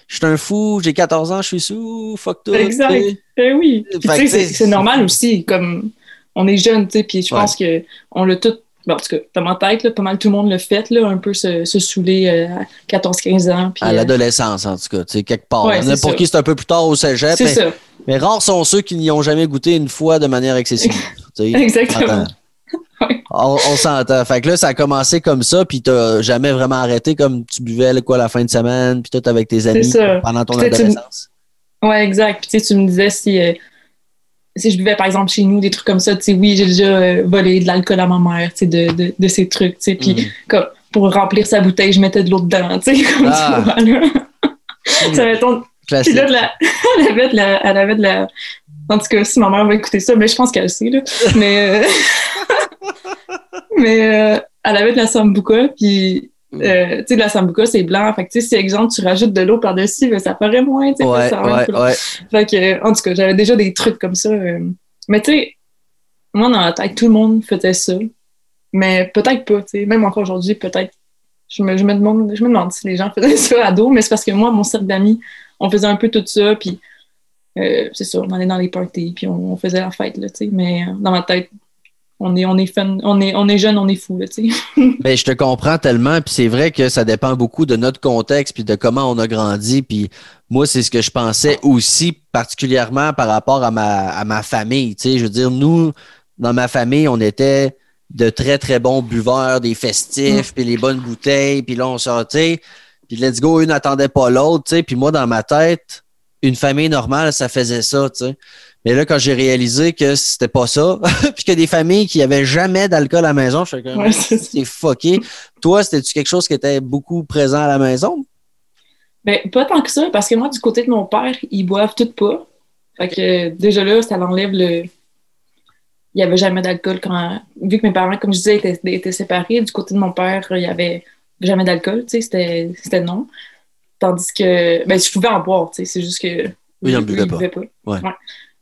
[SPEAKER 1] je suis un fou, j'ai 14 ans, je suis sous, fuck tout.
[SPEAKER 2] Exact. Eh oui. c'est normal aussi, comme, on est jeune, tu sais, puis je pense que on l'a tout Bon, en tout cas, dans ma tête, là, pas mal tout le monde le fait, là, un peu se, se saouler euh, à 14-15 ans.
[SPEAKER 1] à euh, l'adolescence, en tout cas, tu sais, quelque part. pour qui c'est un peu plus tard au cégep.
[SPEAKER 2] C'est ça.
[SPEAKER 1] Mais rares sont ceux qui n'y ont jamais goûté une fois de manière excessive.
[SPEAKER 2] Exactement.
[SPEAKER 1] On, on s'entend. Fait que là, ça a commencé comme ça, puis t'as jamais vraiment arrêté comme tu buvais quoi la fin de semaine, puis tout avec tes amis pendant ton adolescence.
[SPEAKER 2] Oui, exact. Puis tu me disais si euh, si je buvais par exemple chez nous des trucs comme ça, tu sais, oui, j'ai déjà euh, volé de l'alcool à ma mère, tu sais, de, de, de, ces trucs, tu sais, puis mhm. comme pour remplir sa bouteille, je mettais de l'eau dedans, tu sais, comme ah. tu vois, là. ça mettons, puis là, de la, elle avait de la, elle avait de la, en tout cas, si ma mère va écouter ça, mais je pense qu'elle sait, là, mais, euh, mais euh, elle avait de la sambuca, puis. Euh, tu sais, de la sambuca, c'est blanc. Fait que, tu sais, si, exemple, tu rajoutes de l'eau par-dessus, ben, ça paraît moins, tu sais.
[SPEAKER 1] Ouais, ouais, ouais.
[SPEAKER 2] Fait que, en tout cas, j'avais déjà des trucs comme ça. Euh. Mais, tu sais, moi, dans la tête, tout le monde faisait ça. Mais peut-être pas, tu sais. Même encore aujourd'hui, peut-être. Je me, je, me demande, je me demande si les gens faisaient ça à dos, mais c'est parce que moi, mon cercle d'amis, on faisait un peu tout ça, puis euh, c'est ça, on allait dans les parties, puis on, faisait la fête, là, tu sais. Mais dans ma tête, on est, on est on est, on est jeune, on est fou, tu sais.
[SPEAKER 1] Ben, je te comprends tellement, puis c'est vrai que ça dépend beaucoup de notre contexte, puis de comment on a grandi, puis moi, c'est ce que je pensais aussi, particulièrement par rapport à ma, à ma famille, tu sais. Je veux dire, nous, dans ma famille, on était de très, très bons buveurs, des festifs, mm. puis les bonnes bouteilles, puis là, on sortait, puis let's go, une n'attendait pas l'autre, tu sais. Puis moi, dans ma tête, une famille normale, ça faisait ça, tu sais. Mais là, quand j'ai réalisé que c'était pas ça, puis que des familles qui avaient jamais d'alcool à la maison, je suis comme, c'est fucké. Toi, c'était-tu quelque chose qui était beaucoup présent à la maison?
[SPEAKER 2] Ben, pas tant que ça, parce que moi, du côté de mon père, ils boivent tout pas. Fait que déjà là, ça l'enlève le. Il n'y avait jamais d'alcool quand. Vu que mes parents, comme je disais, étaient, séparés, du côté de mon père, il n'y avait jamais d'alcool, tu sais, c'était non. Tandis que. Ben, je pouvais en boire, tu sais, c'est juste que.
[SPEAKER 1] Oui, il n'en buvait pas.
[SPEAKER 2] Ouais.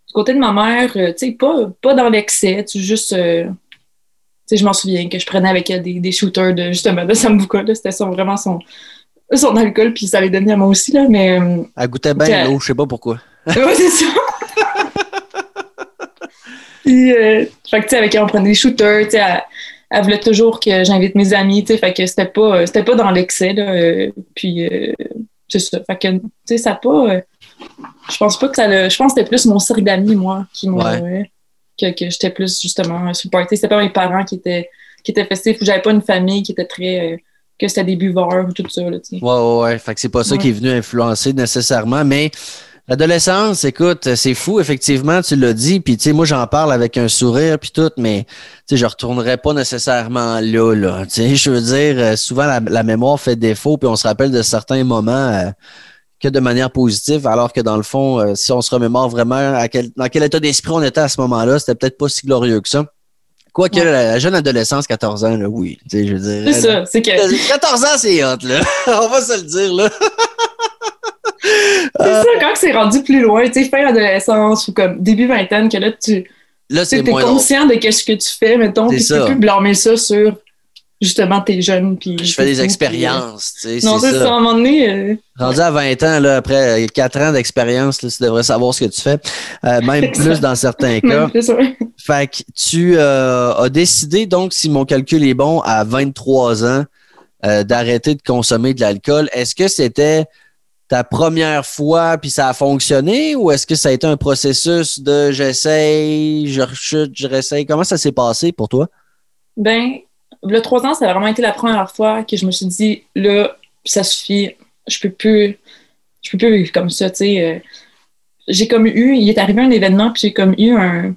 [SPEAKER 2] Du côté de ma mère, euh, tu sais, pas, pas dans l'excès, tu juste. Euh, tu sais, je m'en souviens que je prenais avec elle des, des shooters de justement de Sambuca, c'était vraiment son, son alcool, puis ça les donnait à moi aussi, là, mais. Euh,
[SPEAKER 1] elle goûtait bien l'eau, je sais pas pourquoi.
[SPEAKER 2] ouais, c'est ça. puis, fait que, tu sais, avec elle, on prenait des shooters, tu sais, elle, voulait toujours que j'invite mes amis, tu sais, fait que c'était pas, c'était pas dans l'excès, là, puis, c'est ça. Fait que, tu sais, ça pas je pense pas que ça le. Je pense que c'était plus mon cercle d'amis, moi, qui m'ont. Que, que j'étais plus justement party. C'était pas mes parents qui étaient, qui étaient festifs ou j'avais pas une famille qui était très. Euh, que c'était des buveurs ou tout ça. Là,
[SPEAKER 1] ouais, ouais, ouais. Fait que c'est pas ça qui est venu influencer nécessairement, mais. L'adolescence, écoute, c'est fou, effectivement, tu l'as dit, puis tu sais, moi j'en parle avec un sourire puis tout, mais tu sais, je retournerai pas nécessairement là, là. Tu sais, je veux dire, euh, souvent la, mémoire fait défaut, puis on se rappelle de certains moments. Euh, que de manière positive, alors que dans le fond, euh, si on se remémore vraiment à quel, dans quel état d'esprit on était à ce moment-là, c'était peut-être pas si glorieux que ça. Quoique la, jeune adolescence, 14 ans, là, oui. Je
[SPEAKER 2] c'est ça, c'est que.
[SPEAKER 1] 14 ans, c'est hot, là. on va se le dire, là.
[SPEAKER 2] c'est ça, quand c'est rendu plus loin, tu sais, fin adolescence ou comme début vingtaine, que là, tu. Là, c'est es conscient de ce que tu fais, mettons, puis tu peux plus blâmer ça sur justement, t'es jeune. Puis
[SPEAKER 1] je fais des expériences.
[SPEAKER 2] non, c'est ça. À un moment donné. Euh,
[SPEAKER 1] Rendu à 20 ans, là, après 4 ans d'expérience, tu devrais savoir ce que tu fais. Euh, même plus dans certains cas. fait que tu euh, as décidé, donc, si mon calcul est bon, à 23 ans, d'arrêter de consommer de l'alcool. Est-ce que c'était ta première fois puis ça a fonctionné ou est-ce que ça a été un processus de j'essaye, je rechute, je réessaye? Comment ça s'est passé pour toi?
[SPEAKER 2] Ben, le trois ans, ça a vraiment été la première fois que je me suis dit, là, ça suffit, je peux plus, je peux plus vivre comme ça, tu sais. Euh, j'ai comme eu, il est arrivé un événement, puis j'ai comme eu un,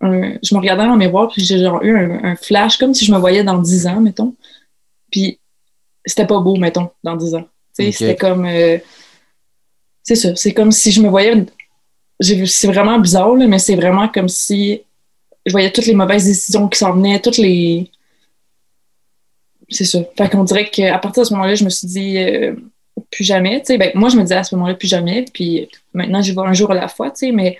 [SPEAKER 2] je me regardais dans le miroir, puis j'ai genre eu un, flash, comme si je me voyais dans dix ans, mettons. Puis c'était pas beau, mettons, dans dix ans. Tu sais, c'était comme, euh, c'est ça, c'est comme si je me voyais, c'est vraiment bizarre, là, mais c'est vraiment comme si je voyais toutes les mauvaises décisions qui s'en venaient, toutes les, c'est ça. Fait qu'on dirait qu'à partir de ce moment-là, je me suis dit euh, plus jamais. Ben, moi, je me disais à ce moment-là plus jamais. Puis maintenant, j'y vais un jour à la fois. Mais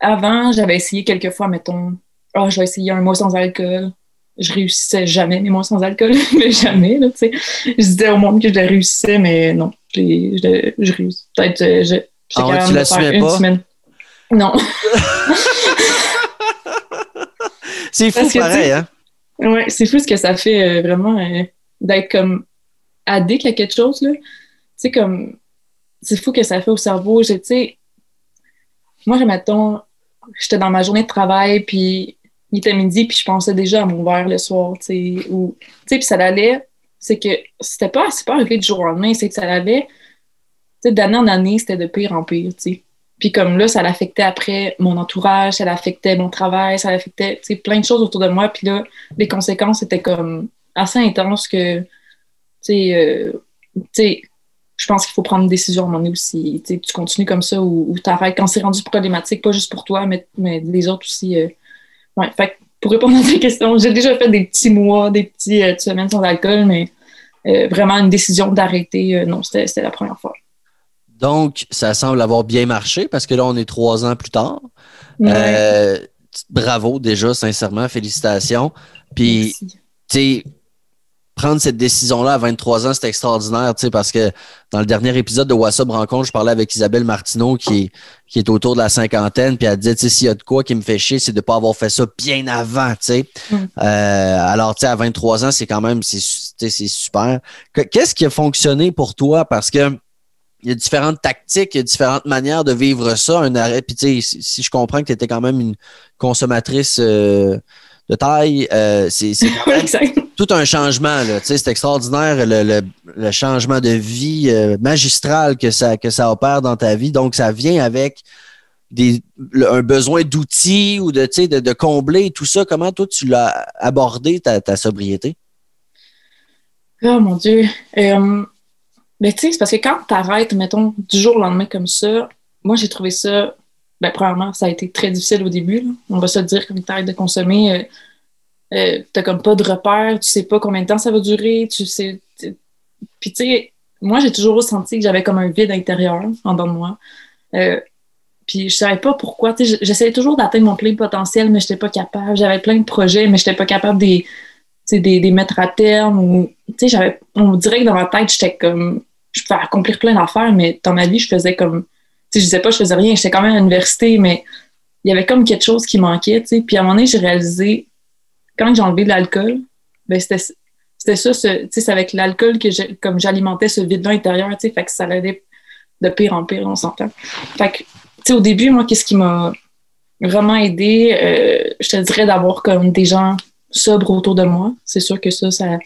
[SPEAKER 2] avant, j'avais essayé quelques fois, mettons, oh, je vais essayer un mois sans alcool. Je réussissais jamais mes mois sans alcool, mais jamais. Là, je disais au monde que je le réussissais, mais non, je, je réussis. Peut-être euh, je,
[SPEAKER 1] ah ouais, tu l'assumais pas? Semaine.
[SPEAKER 2] Non.
[SPEAKER 1] c'est fou, pareil, hein?
[SPEAKER 2] Ouais, c'est fou ce que ça fait euh, vraiment euh, d'être comme addict à quelque chose, là. Tu sais, comme, c'est fou que ça fait au cerveau. Tu sais, moi, mettons, j'étais dans ma journée de travail, puis il était midi, puis je pensais déjà à mon verre le soir, tu sais, ou, tu sais, puis ça allait, c'est que c'était pas, pas arrivé du jour au lendemain, c'est que ça allait, tu sais, d'année en année, c'était de pire en pire, tu sais. Puis comme là, ça l'affectait après mon entourage, ça l'affectait mon travail, ça l'affectait plein de choses autour de moi. Puis là, les conséquences étaient comme assez intenses que, tu sais, euh, je pense qu'il faut prendre une décision à un moment aussi. Tu continues comme ça ou, tu arrêtes quand c'est rendu problématique, pas juste pour toi, mais, les autres aussi. Euh. Ouais, fait pour répondre à tes questions, j'ai déjà fait des petits mois, des euh, semaines sans alcool, mais vraiment une décision d'arrêter, non, c'était la première fois.
[SPEAKER 1] Donc, ça semble avoir bien marché parce que là, on est trois ans plus tard. Euh, bravo déjà, sincèrement, félicitations. Puis, tu sais, prendre cette décision-là à 23 ans, c'est extraordinaire, tu sais, parce que dans le dernier épisode de WhatsApp Rencontre, je parlais avec Isabelle Martineau qui, qui est autour de la cinquantaine, puis elle disait, tu sais, s'il y a de quoi qui me fait chier, c'est de ne pas avoir fait ça bien avant, tu sais. Mm. Euh, alors, tu sais, à 23 ans, c'est quand même, c'est super. Qu'est-ce qui a fonctionné pour toi? Parce que il y a différentes tactiques, il y a différentes manières de vivre ça, un arrêt. Puis, tu sais, si je comprends que tu étais quand même une consommatrice euh, de taille, euh, c'est tout un changement. Là. Tu sais, c'est extraordinaire le, changement de vie euh, magistral que ça, que ça opère dans ta vie. Donc, ça vient avec des, un besoin d'outils ou de, de, de combler tout ça. Comment toi, tu l'as abordé, ta, ta sobriété?
[SPEAKER 2] Oh mon Dieu. Ben, tu sais, c'est parce que quand tu arrêtes, mettons, du jour au lendemain comme ça, moi, j'ai trouvé ça, ben, premièrement, ça a été très difficile au début. On va se dire, quand tu arrêtes de consommer, euh, euh, t'as comme pas de repère, tu sais pas combien de temps ça va durer, tu sais. Puis, tu sais, moi, j'ai toujours ressenti que j'avais comme un vide intérieur en dedans de moi. Euh, puis je savais pas pourquoi. J'essayais toujours d'atteindre mon plein potentiel, mais j'étais pas capable. J'avais plein de projets, mais j'étais pas capable de des, des mettre à terme. Ou, j'avais, on dirait que dans ma tête, j'étais comme je pouvais accomplir plein d'affaires, mais dans ma vie, je faisais comme. Tu sais, je disais pas, je faisais rien, j'étais quand même à l'université, mais il y avait comme quelque chose qui manquait, tu sais. Puis à un moment donné, j'ai réalisé, quand j'ai enlevé de l'alcool, ben c'était ça, tu sais, c'est avec l'alcool que comme j'alimentais ce vide-là intérieur, tu sais, fait que ça allait de pire en pire, on s'entend. Fait que, tu sais, au début, moi, qu'est-ce qui m'a vraiment aidé, euh, je te dirais d'avoir comme des gens sobres autour de moi. C'est sûr que ça, ça,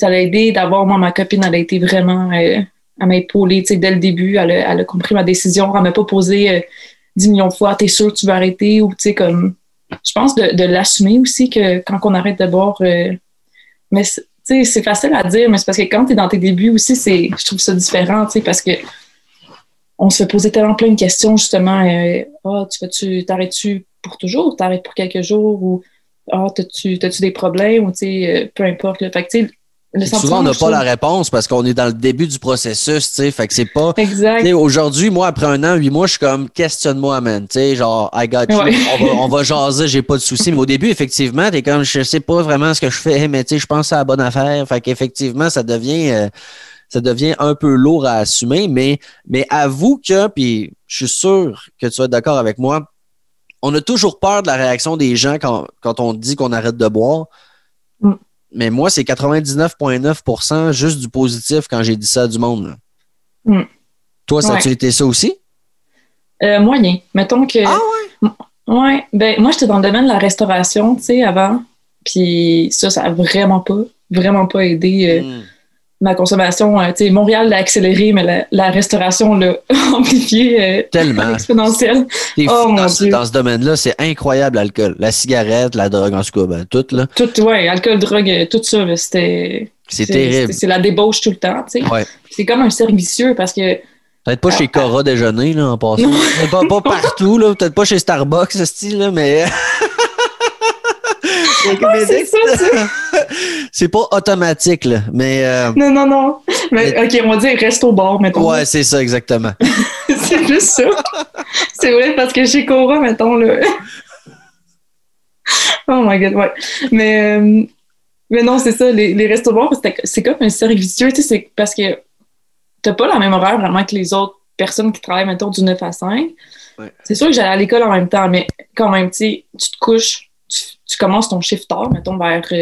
[SPEAKER 2] ça l'a aidé d'avoir, moi, ma copine, elle a été vraiment euh, à m'épauler, tu sais, dès le début. Elle a, compris ma décision. Elle m'a pas posé euh, dix millions de fois, t'es sûr que tu vas arrêter ou, tu sais, comme. Je pense de, l'assumer aussi que quand on arrête de boire. Euh, mais, tu sais, c'est facile à dire, mais c'est parce que quand tu es dans tes débuts aussi, c'est, je trouve ça différent, tu sais, parce que on se fait poser tellement plein de questions, justement. Ah, tu fais-tu, t'arrêtes-tu pour toujours, t'arrêtes pour quelques jours ou ah, t'as-tu, des problèmes ou, tu sais, peu importe. Fait que,
[SPEAKER 1] souvent, on n'a pas la réponse parce qu'on est dans le début du processus, tu sais. Fait que c'est pas.
[SPEAKER 2] Exact.
[SPEAKER 1] Aujourd'hui, moi, après un an, huit mois, je suis comme, questionne-moi, man. Tu sais, genre, I got you. On, va, on va jaser, j'ai pas de soucis. Mais au début, effectivement, t'es comme, je sais pas vraiment ce que je fais, mais tu sais, je pense à la bonne affaire. Fait qu'effectivement, ça devient. Euh, ça devient un peu lourd à assumer, mais, mais avoue que, puis je suis sûr que tu vas être d'accord avec moi, on a toujours peur de la réaction des gens quand, quand on dit qu'on arrête de boire. Mais moi, c'est 99,9% juste du positif quand j'ai dit ça à du monde. Mm. Toi, ça a-tu été ça aussi?
[SPEAKER 2] Euh, moyen. Mettons que.
[SPEAKER 1] Ah ouais?
[SPEAKER 2] Ouais. Ben, moi, j'étais dans le domaine de la restauration, tu sais, avant. Puis ça, ça a vraiment pas, vraiment pas aidé. Euh, mm ma consommation, euh, tu sais, Montréal l'a accéléré, mais la, restauration l'a amplifié euh,
[SPEAKER 1] Tellement.
[SPEAKER 2] exponentiel.
[SPEAKER 1] Oh, mon dans, Dieu. dans ce domaine-là, c'est incroyable l'alcool. La cigarette, la drogue, en tout cas, ben, tout, là.
[SPEAKER 2] Tout, ouais, alcool, drogue, euh, tout ça, c'était...
[SPEAKER 1] C'est terrible.
[SPEAKER 2] C'est la débauche tout le temps, tu sais.
[SPEAKER 1] Ouais.
[SPEAKER 2] C'est comme un cercle vicieux parce que...
[SPEAKER 1] Peut-être pas chez ah, Cora déjeuner, là, en passant. pas, pas partout, là. Peut-être pas chez Starbucks, ce style-là, mais... c'est pas automatique, là, mais. Euh,
[SPEAKER 2] non, non, non. Mais, OK, on va dire reste au bord, mettons.
[SPEAKER 1] Ouais, c'est ça, exactement.
[SPEAKER 2] c'est juste ça. c'est vrai, parce que chez Cora, mettons, là. oh my god, ouais. Mais, euh, mais non, c'est ça, les, les restos bars, c'est comme un cercle vicieux, tu sais, c'est parce que t'as pas la même horaire vraiment que les autres personnes qui travaillent, mettons, du 9 à 5. C'est sûr que j'allais à l'école en même temps, mais quand même, tu tu te couches tu, commences ton chiffre tard, mettons vers 5-6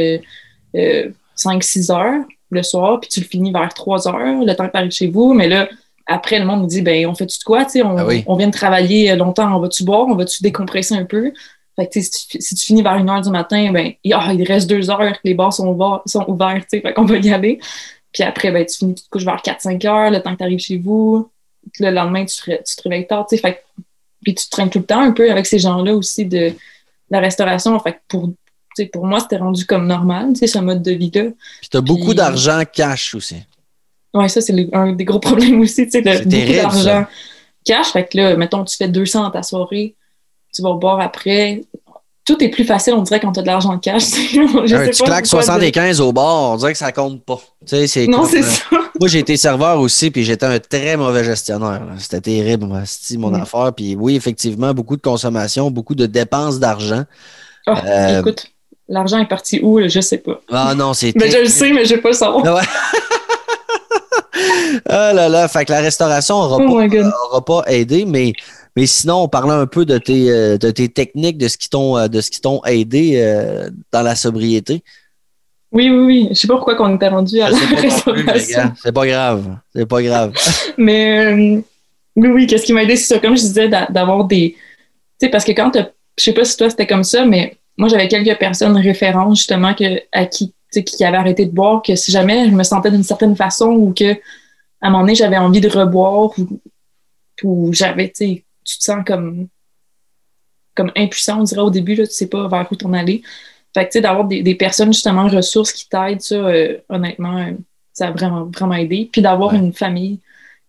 [SPEAKER 2] euh, euh, heures le soir, puis tu le finis vers 3 heures, le temps que tu arrives chez vous. Mais là, après, le monde me dit, ben, on fait-tu de quoi? On, ah on vient de travailler longtemps, on va-tu boire? On va-tu décompresser un peu? Fait que, si, tu, si tu finis vers 1 heure du matin, ben, ah, il reste 2 heures que les bars sont, ouverts, sont ouverts, fait qu'on va y aller. Puis après, ben, tu finis, tu te couches vers 4-5 heures, le temps que tu arrives chez vous. Le lendemain, tu, tu te réveilles tard, fait puis tu traînes tout le temps un peu avec ces gens-là aussi de la restauration. Fait pour, pour moi, c'était rendu comme normal, ce mode de vie-là.
[SPEAKER 1] Puis tu as beaucoup d'argent cash aussi.
[SPEAKER 2] Oui, ça, c'est un des gros problèmes aussi, tu sais, beaucoup d'argent cash. Fait que là, mettons, tu fais 200 dans ta soirée, tu vas boire après. Tout est plus facile, on dirait, quand tu as de l'argent cash.
[SPEAKER 1] Je tu claques 75 au bar, on dirait que ça compte pas.
[SPEAKER 2] non, c'est ça.
[SPEAKER 1] Moi, j'ai été serveur aussi, puis j'étais un très mauvais gestionnaire. C'était terrible, mon mm. affaire. Puis oui, effectivement, beaucoup de consommation, beaucoup de dépenses d'argent.
[SPEAKER 2] Oh, écoute, l'argent est parti où? Je sais pas.
[SPEAKER 1] Ah non, c'est.
[SPEAKER 2] mais je le sais, mais je vais pas le savoir.
[SPEAKER 1] Ah, ah là là, fait que la restauration n'aura oh pas, pas, aidé, mais, mais sinon, on parlait un peu de tes, euh, de tes techniques, de ce qui t'ont euh, aidé euh, dans la sobriété.
[SPEAKER 2] Oui, oui, oui. Je sais pas pourquoi on était rendu à la restauration.
[SPEAKER 1] C'est pas grave. C'est pas grave.
[SPEAKER 2] Mais euh, oui, oui, qu'est-ce qui m'a aidé, c'est ça, comme je disais, d'avoir des. Tu sais, parce que quand je sais pas si toi c'était comme ça, mais moi j'avais quelques personnes référentes justement que, à qui, qui avaient arrêté de boire, que si jamais je me sentais d'une certaine façon ou que à un moment donné j'avais envie de reboire ou, ou j'avais, tu sais, tu te sens comme, comme impuissant, on dirait au début, là, tu sais pas vers où t'en aller. Fait que, tu sais, d'avoir des, personnes, justement, ressources qui t'aident, ça, euh, honnêtement, euh, ça a vraiment, vraiment aidé. Puis d'avoir une famille,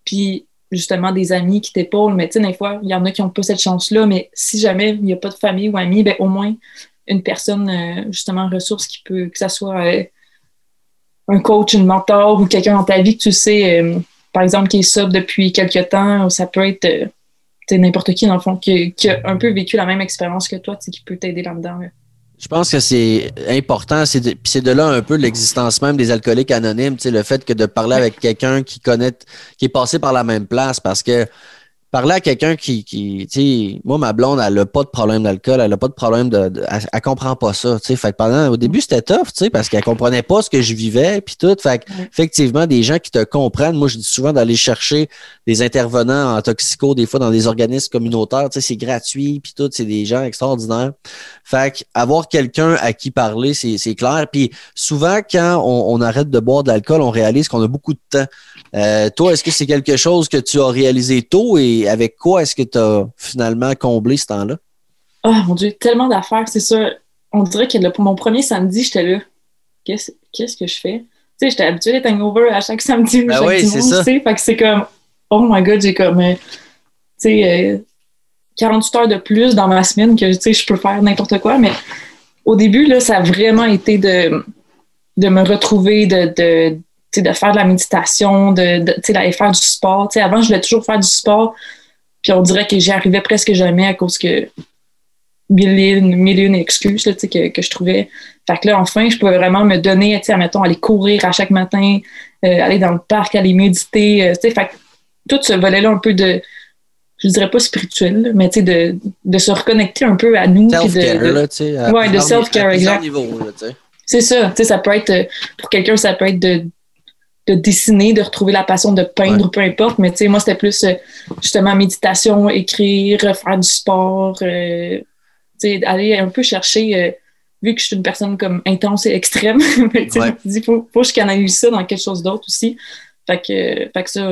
[SPEAKER 2] puis justement des amis qui t'épaulent. Mais, tu sais, des fois, il y en a qui n'ont pas cette chance-là, mais si jamais il n'y a pas de famille ou amis, ben, au moins une personne, euh, justement, ressource qui peut, que ça soit un coach, une mentor ou quelqu'un dans ta vie que tu sais, par exemple, qui est sub depuis quelques temps, ça peut être n'importe qui, dans le fond, qui, qui, a un peu vécu la même expérience que toi, qui peut t'aider là-dedans.
[SPEAKER 1] Je pense que c'est important, c'est de, c'est de là un peu l'existence même des alcooliques anonymes, le fait que de parler avec quelqu'un qui connaît, qui est passé par la même place, parce que parler à quelqu'un qui, qui tu sais, moi, ma blonde, elle a pas de problème d'alcool, elle a pas de problème de, elle, comprend pas ça, tu sais. Fait que pendant, au début, c'était tough, tu sais, parce qu'elle comprenait pas ce que je vivais, puis tout. Fait que, effectivement, des gens qui te comprennent, moi, je dis souvent d'aller chercher des intervenants en toxico, des fois dans des organismes communautaires, tu sais, c'est gratuit, puis tout, c'est des gens extraordinaires. Fait que, avoir quelqu'un à qui parler, c'est, c'est clair. Puis souvent, quand on, on arrête de boire de l'alcool, on réalise qu'on a beaucoup de temps. Euh, toi, est-ce que c'est quelque chose que tu as réalisé tôt et avec quoi est-ce que tu as finalement comblé ce temps-là?
[SPEAKER 2] Oh mon Dieu, tellement d'affaires, c'est ça. On dirait que pour mon premier samedi, j'étais là. Qu'est-ce, que je fais? Tu sais, j'étais habituée d'être hangover à chaque samedi.
[SPEAKER 1] Ben oui, c'est ça.
[SPEAKER 2] Fait que c'est comme, oh my god, j'ai comme, euh, tu sais, 48 euh, heures de plus dans ma semaine que, tu sais, je peux faire n'importe quoi. Mais au début, là, ça a vraiment été de de me retrouver, de, de, de faire de la méditation, de, de d'aller faire du sport. sais avant, je voulais toujours faire du sport, puis on dirait que j'y arrivais presque jamais à cause que mille et une, mille une excuses là, que, que je trouvais. Fait que là, enfin, je pouvais vraiment me donner, tu sais, mettons, aller courir à chaque matin, euh, aller dans le parc, aller méditer. Euh, fait que tout ce volet-là un peu de, je dirais pas spirituel, mais tu sais, de, de se reconnecter un peu à nous.
[SPEAKER 1] Self-care,
[SPEAKER 2] de,
[SPEAKER 1] tu sais.
[SPEAKER 2] Ouais, de self-care, exact. C'est ça, tu sais, ça peut être, pour quelqu'un, ça peut être de, de dessiner, de retrouver la passion de peindre, peu importe, mais tu sais, moi, c'était plus, euh, justement, méditation, écrire, faire du sport, euh, tu sais, aller un peu chercher, vu que je suis une personne comme intense et extrême, tu sais, il faut, faut que je canalise ça dans quelque chose d'autre aussi. Fait que, fait que ça,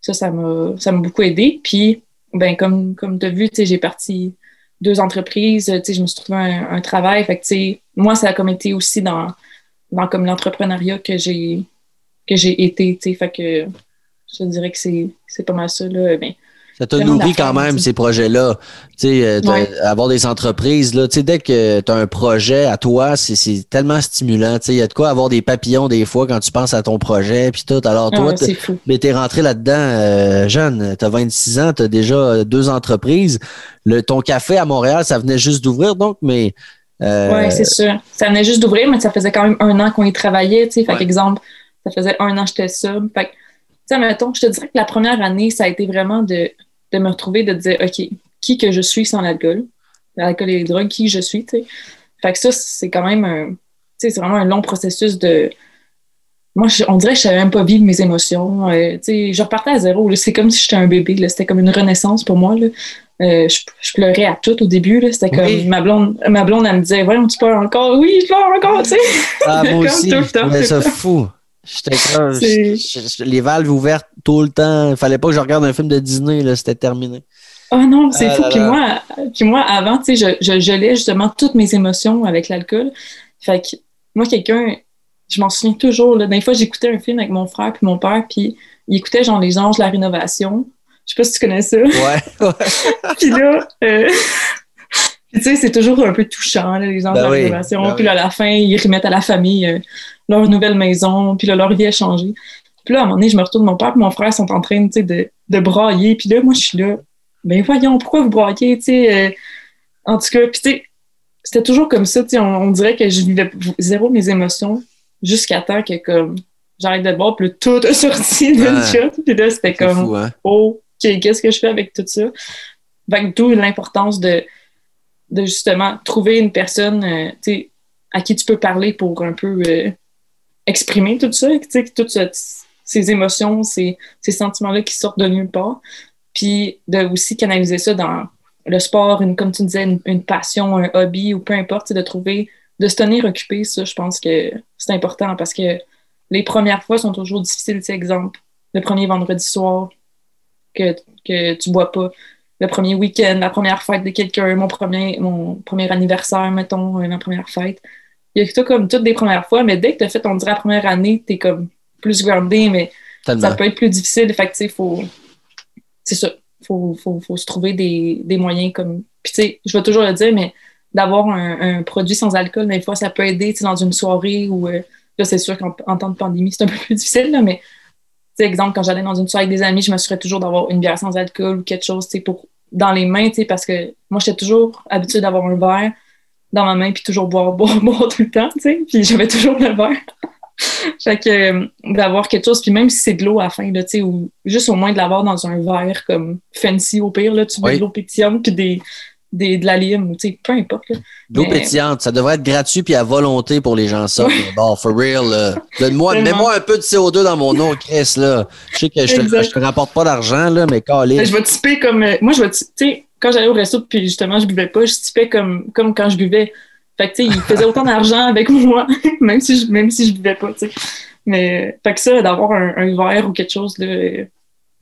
[SPEAKER 2] ça, ça m'a, ça m'a beaucoup aidé. Puis, ben, comme, comme tu as vu, j'ai parti deux entreprises, je me suis trouvé un, travail. Fait que, moi, ça a comme été aussi dans, dans comme l'entrepreneuriat que j'ai que j'ai été. Fait que je dirais que c'est pas mal ça. Là. Ben,
[SPEAKER 1] ça te nourrit quand même, ces projets-là. Tu sais, euh, avoir des entreprises, là, tu sais, dès que tu as un projet à toi, c'est tellement stimulant. Tu sais, il y a de quoi avoir des papillons des fois quand tu penses à ton projet, puis tout. Alors, toi, mais t'es rentré là-dedans euh, jeune. T'as 26 ans, t'as déjà deux entreprises. Le, ton café à Montréal, ça venait juste d'ouvrir, donc, mais...
[SPEAKER 2] Euh... Oui, c'est sûr. Ça venait juste d'ouvrir, mais ça faisait quand même un an qu'on y travaillait, tu sais. Fait exemple, ça faisait un an que j'étais sub. Fait tu sais, mettons, je te dirais que la première année, ça a été vraiment de de me retrouver, de dire, OK, qui que je suis sans l'alcool, l'alcool et les drogues, qui je suis, tu sais? Fait que ça, c'est quand même un, tu sais, c'est vraiment un long processus de, moi, on dirait que je savais même pas vivre mes émotions. Euh, tu sais, je repartais à zéro. C'est comme si j'étais un bébé. C'était comme une renaissance pour moi. Là. Euh, je, pleurais à tout au début. C'était comme ma blonde, ma blonde, elle me disait Voyons, tu pleures encore. Oui, je pleure encore. Tu sais.
[SPEAKER 1] Ah, moi aussi. Mais c'est fou. J'étais comme, les valves ouvertes tout le temps. Il fallait pas que je regarde un film de Disney, là, c'était terminé.
[SPEAKER 2] Oh non, c'est ah fou. Puis moi, puis moi, avant, tu sais, je, je gelais justement toutes mes émotions avec l'alcool. Fait que moi, quelqu'un, je m'en souviens toujours. Là, des fois, j'écoutais un film avec mon frère puis mon père, puis il écoutait genre Les Anges de la Rénovation. Je sais pas si tu connais ça.
[SPEAKER 1] Ouais, ouais.
[SPEAKER 2] puis là, euh, tu sais, c'est toujours un peu touchant, Les Anges de la ben Rénovation. Ben puis là, à la fin, ils remettent à la famille. Euh, leur nouvelle maison, puis là, leur vie a changé. Puis là, à un moment donné, je me retourne, mon père et mon frère sont en train, tu sais, de, de brailler. Puis là, moi, je suis là, ben voyons, pourquoi vous braillez, tu sais. Euh, en tout cas, puis tu sais, c'était toujours comme ça, tu sais, on, dirait que je vivais zéro mes émotions jusqu'à temps que, comme, j'arrête de boire, puis tout a sorti d'une ouais. Puis là, c'était comme, fou, hein? OK, qu'est-ce que je fais avec tout ça? Fait d'où l'importance de, de justement trouver une personne, euh, à qui tu peux parler pour un peu euh, exprimer tout ça, toutes ces émotions, ces, ces sentiments-là qui sortent de nulle part. Puis de aussi canaliser ça dans le sport, une, comme tu disais, une, passion, un hobby ou peu importe, de trouver, de se tenir occupé, ça, je pense que c'est important parce que les premières fois sont toujours difficiles. Exemple, le premier vendredi soir que, que tu bois pas, le premier week-end, la première fête de quelqu'un, mon premier, mon premier anniversaire, mettons, ma première fête il y a tout comme toutes des premières fois, mais dès que tu as fait, on dirait, la première année, tu es comme plus groundé, mais ça peut être plus difficile. Fait que, tu sais, faut. C'est ça. Faut, faut, faut, se trouver des, des moyens comme. Puis, tu sais, je vais toujours le dire, mais d'avoir un, un, produit sans alcool, des fois, ça peut aider, tu dans une soirée ou. Euh, là, c'est sûr qu'en temps de pandémie, c'est un peu plus difficile, là, mais. Sais, exemple, quand j'allais dans une soirée avec des amis, je m'assurais toujours d'avoir une bière sans alcool ou quelque chose, tu pour dans les mains, tu sais, parce que moi, j'étais toujours habituée d'avoir un verre dans ma main puis toujours boire, boire, boire tout le temps, tu sais. Puis j'avais toujours le verre. fait que euh, d'avoir quelque chose, puis même si c'est de l'eau à la fin, là, tu sais, ou juste au moins de l'avoir dans un verre comme fancy au pire, là, tu veux de l'eau pétillante puis des, des, de la lime, ou tu sais, peu importe.
[SPEAKER 1] L'eau pétillante, ça devrait être gratuit puis à volonté pour les gens ça. Bon, for real, Donne-moi, mets-moi un peu de CO2 dans mon eau, Chris, là. Je sais que je te, te rapporte pas d'argent, là, mais calé.
[SPEAKER 2] Je vais typer comme, euh, moi, je vais, tu sais, quand j'allais au resto, puis justement, je buvais pas, je typais comme, comme quand je buvais. Fait que, tu sais, il faisait autant d'argent avec moi, même si je, même si je buvais pas, tu sais. Mais, fait que ça, d'avoir un, un, verre ou quelque chose, là,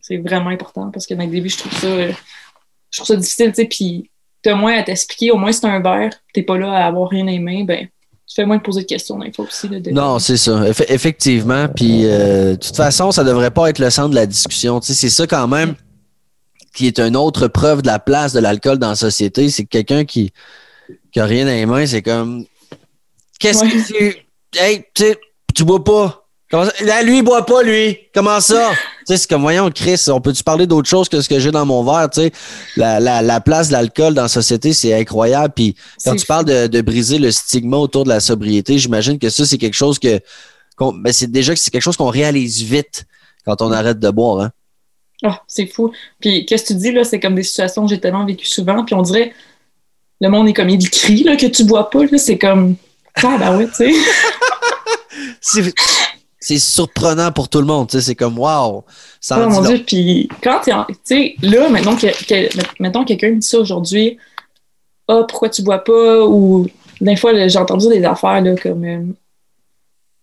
[SPEAKER 2] c'est vraiment important parce que dans le début, je trouve ça, je trouve ça difficile, tu sais, puis t'as moins à t'expliquer, au moins c'est un verre, t'es pas là à avoir rien mains, ben, tu fais moins de poser de questions faut aussi.
[SPEAKER 1] non, c'est ça. effectivement. Puis, euh, de toute façon, ça devrait pas être le centre de la discussion. Tu sais, c'est ça quand même qui est une autre preuve de la place de l'alcool dans la société. C'est quelqu'un qui, qui a rien à les mains, c'est comme qu'est-ce que tu hey, tu sais, tu bois pas. Comment ça? Là, lui, il boit pas, lui. Comment ça? tu sais, c'est comme, voyons, Chris, on peut-tu parler d'autre chose que ce que j'ai dans mon verre? La, la, la place de l'alcool dans la société, c'est incroyable. Puis quand tu parles de, de briser le stigma autour de la sobriété, j'imagine que ça, c'est quelque chose que, qu'on- ben, c'est déjà que c'est quelque chose qu'on réalise vite quand on arrête de boire, hein?
[SPEAKER 2] Ah, c'est fou. Puis, qu'est-ce que tu dis, là? C'est comme des situations que j'ai tellement vécues souvent. Puis, on dirait, le monde est comme, il crie, là, que tu bois pas. C'est comme, ah, ben ouais, tu sais.
[SPEAKER 1] C'est, surprenant pour tout le monde, tu sais, c'est comme, wow, ça
[SPEAKER 2] Oh mon. Dieu, puis quand Tu sais, là, maintenant que, que- mettons quelqu'un me dit ça aujourd'hui, ah, pourquoi tu bois pas? Ou des fois, j'ai entendu des affaires, là, comme. euh,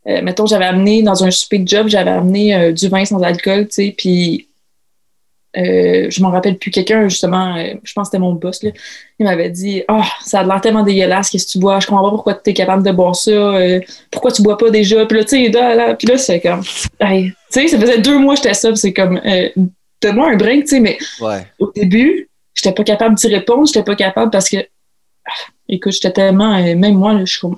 [SPEAKER 2] euh, mettons, j'avais amené dans un souper de job, j'avais amené euh, du vin sans alcool, tu sais, puis. Euh, je m'en rappelle plus quelqu'un, justement, euh, je pense que c'était mon boss, là, il m'avait dit Ah, ça a l'air tellement dégueulasse, qu'est-ce que tu bois? Je comprends pas pourquoi tu es capable de boire ça, euh, pourquoi tu bois pas déjà? Puis là, tu sais, là, là, puis là, c'est comme, hey, tu sais, ça faisait deux mois que j'étais ça, c'est comme, euh, donne-moi un break, tu sais, mais
[SPEAKER 1] Ouais.
[SPEAKER 2] au début, j'étais pas capable d'y répondre, j'étais pas capable parce que, ah, écoute, j'étais tellement, même moi, là, je, com-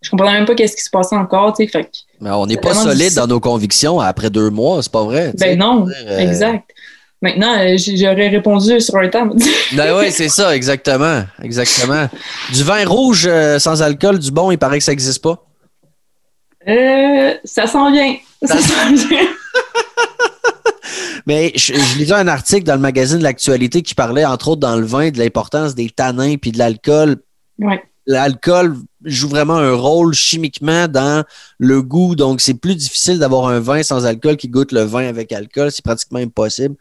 [SPEAKER 2] je comprenais même pas qu'est-ce qui se passait encore, tu sais,
[SPEAKER 1] Mais on n'est pas solide
[SPEAKER 2] difficile.
[SPEAKER 1] dans nos convictions après deux mois, c'est pas vrai.
[SPEAKER 2] ben non,
[SPEAKER 1] euh,
[SPEAKER 2] exact. Maintenant, euh, j'aurais répondu sur un temps.
[SPEAKER 1] Ben oui, c'est ça, exactement. Exactement. Du vin rouge euh, sans alcool, du bon, il paraît que ça n'existe pas.
[SPEAKER 2] euh, ça s'en vient. Ça s'en vient.
[SPEAKER 1] Mais je, je lisais un article dans le magazine de l'actualité qui parlait, entre autres, dans le vin, de l'importance des tanins puis de l'alcool.
[SPEAKER 2] Ouais.
[SPEAKER 1] L'alcool joue vraiment un rôle chimiquement dans le goût. Donc, c'est plus difficile d'avoir un vin sans alcool qui goûte le vin avec alcool. C'est pratiquement impossible.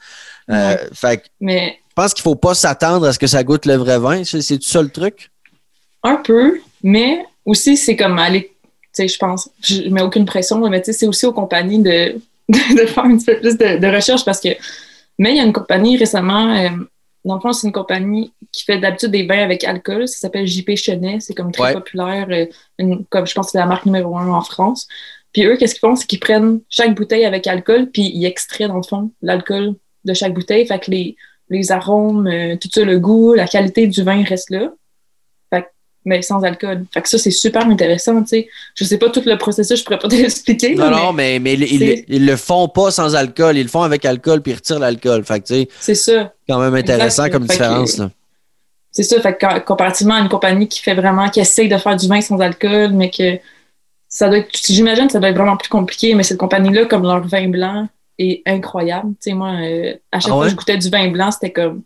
[SPEAKER 1] Euh, fait que
[SPEAKER 2] Mais
[SPEAKER 1] je pense qu'il faut pas s'attendre à ce que ça goûte le vrai vin. C'est tout ça le truc?
[SPEAKER 2] un peu, mais aussi, c'est comme aller, tu sais, je pense, je mets aucune pression, mais tu sais, c'est aussi aux compagnies de, de, faire un petit peu plus de, de recherche parce que, mais il y a une compagnie récemment, euh, dans le fond, c'est une compagnie qui fait d'habitude des vins avec alcool, ça s'appelle JP Chenet, c'est comme très
[SPEAKER 1] Ouais.
[SPEAKER 2] populaire, euh, une- comme je pense que c'est la marque numéro un en France. Puis eux, qu'est-ce qu'ils font, c'est qu'ils prennent chaque bouteille avec alcool, puis ils extraient, dans le fond, l'alcool de chaque bouteille, fait que les, les arômes, euh, tout ça, le goût, la qualité du vin reste là mais sans alcool. Fait que ça, c'est super intéressant, tu sais. Je sais pas tout le processus, je pourrais pas te l'expliquer.
[SPEAKER 1] Non, non, mais, mais ils, ils, le font pas sans alcool. Ils le font avec alcool puis ils retirent l'alcool. Fait que, tu sais,
[SPEAKER 2] C'est ça.
[SPEAKER 1] quand même intéressant comme
[SPEAKER 2] Fait que-
[SPEAKER 1] différence. Là.
[SPEAKER 2] C'est ça. Fait que comparativement à une compagnie qui fait vraiment, qui essaye de faire du vin sans alcool, mais que ça doit être, j'imagine que ça doit être vraiment plus compliqué, mais cette compagnie-là, comme leur vin blanc, est incroyable. Tu sais, moi, euh, à chaque
[SPEAKER 1] Ah
[SPEAKER 2] fois que je goûtais du vin blanc, c'était comme,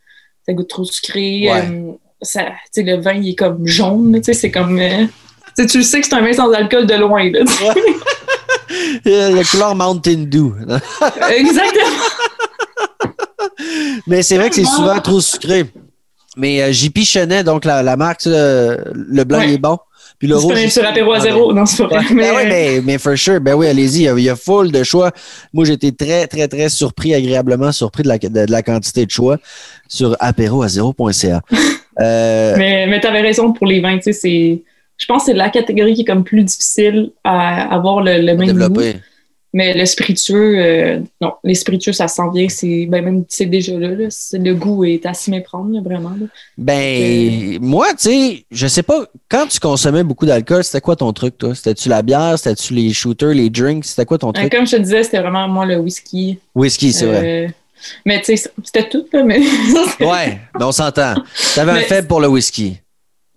[SPEAKER 2] ça goûte trop sucré.
[SPEAKER 1] Ouais.
[SPEAKER 2] euh, ça, le vin, il est comme jaune, tu sais, c'est comme, euh, tu sais, tu le sais que c'est un vin sans alcool de loin, là.
[SPEAKER 1] Euh, La couleur Mountain Dew.
[SPEAKER 2] Exactement.
[SPEAKER 1] mais c'est vrai que c'est souvent trop sucré. Mais euh, JP Chenet, donc la, la marque, le, le blanc
[SPEAKER 2] Ouais.
[SPEAKER 1] est bon. Puis le rouge.
[SPEAKER 2] sur apéro à zéro. Non, c'est pas vrai.
[SPEAKER 1] ben oui, mais, mais for sure. Ben oui, allez-y. Il y a- il y, a full de choix. Moi, j'étais très, très, très surpris, agréablement surpris de la, de, de la quantité de choix sur apéroazéro.ca. Euh,
[SPEAKER 2] Mais, mais tu avais raison pour les vins. tu sais, c'est- Je pense que c'est la catégorie qui est comme plus difficile à avoir le, le même goût. Mais le spiritueux, euh, non, les spiritueux, ça s'en vient. C'est ben, même c'est déjà là. le goût est à s'y méprendre, là, vraiment. là.
[SPEAKER 1] Ben, moi, tu sais, je sais pas, quand tu consommais beaucoup d'alcool, c'était quoi ton truc, toi? C'était-tu la bière? C'était-tu les shooters, les drinks? C'était quoi ton
[SPEAKER 2] Euh,
[SPEAKER 1] truc?
[SPEAKER 2] comme je te disais, c'était vraiment moi le whisky.
[SPEAKER 1] Whisky, c'est vrai.
[SPEAKER 2] Mais tu sais, c'était tout, là, mais.
[SPEAKER 1] Ouais, mais on s'entend. T'avais un
[SPEAKER 2] Mais-
[SPEAKER 1] faible pour le whisky.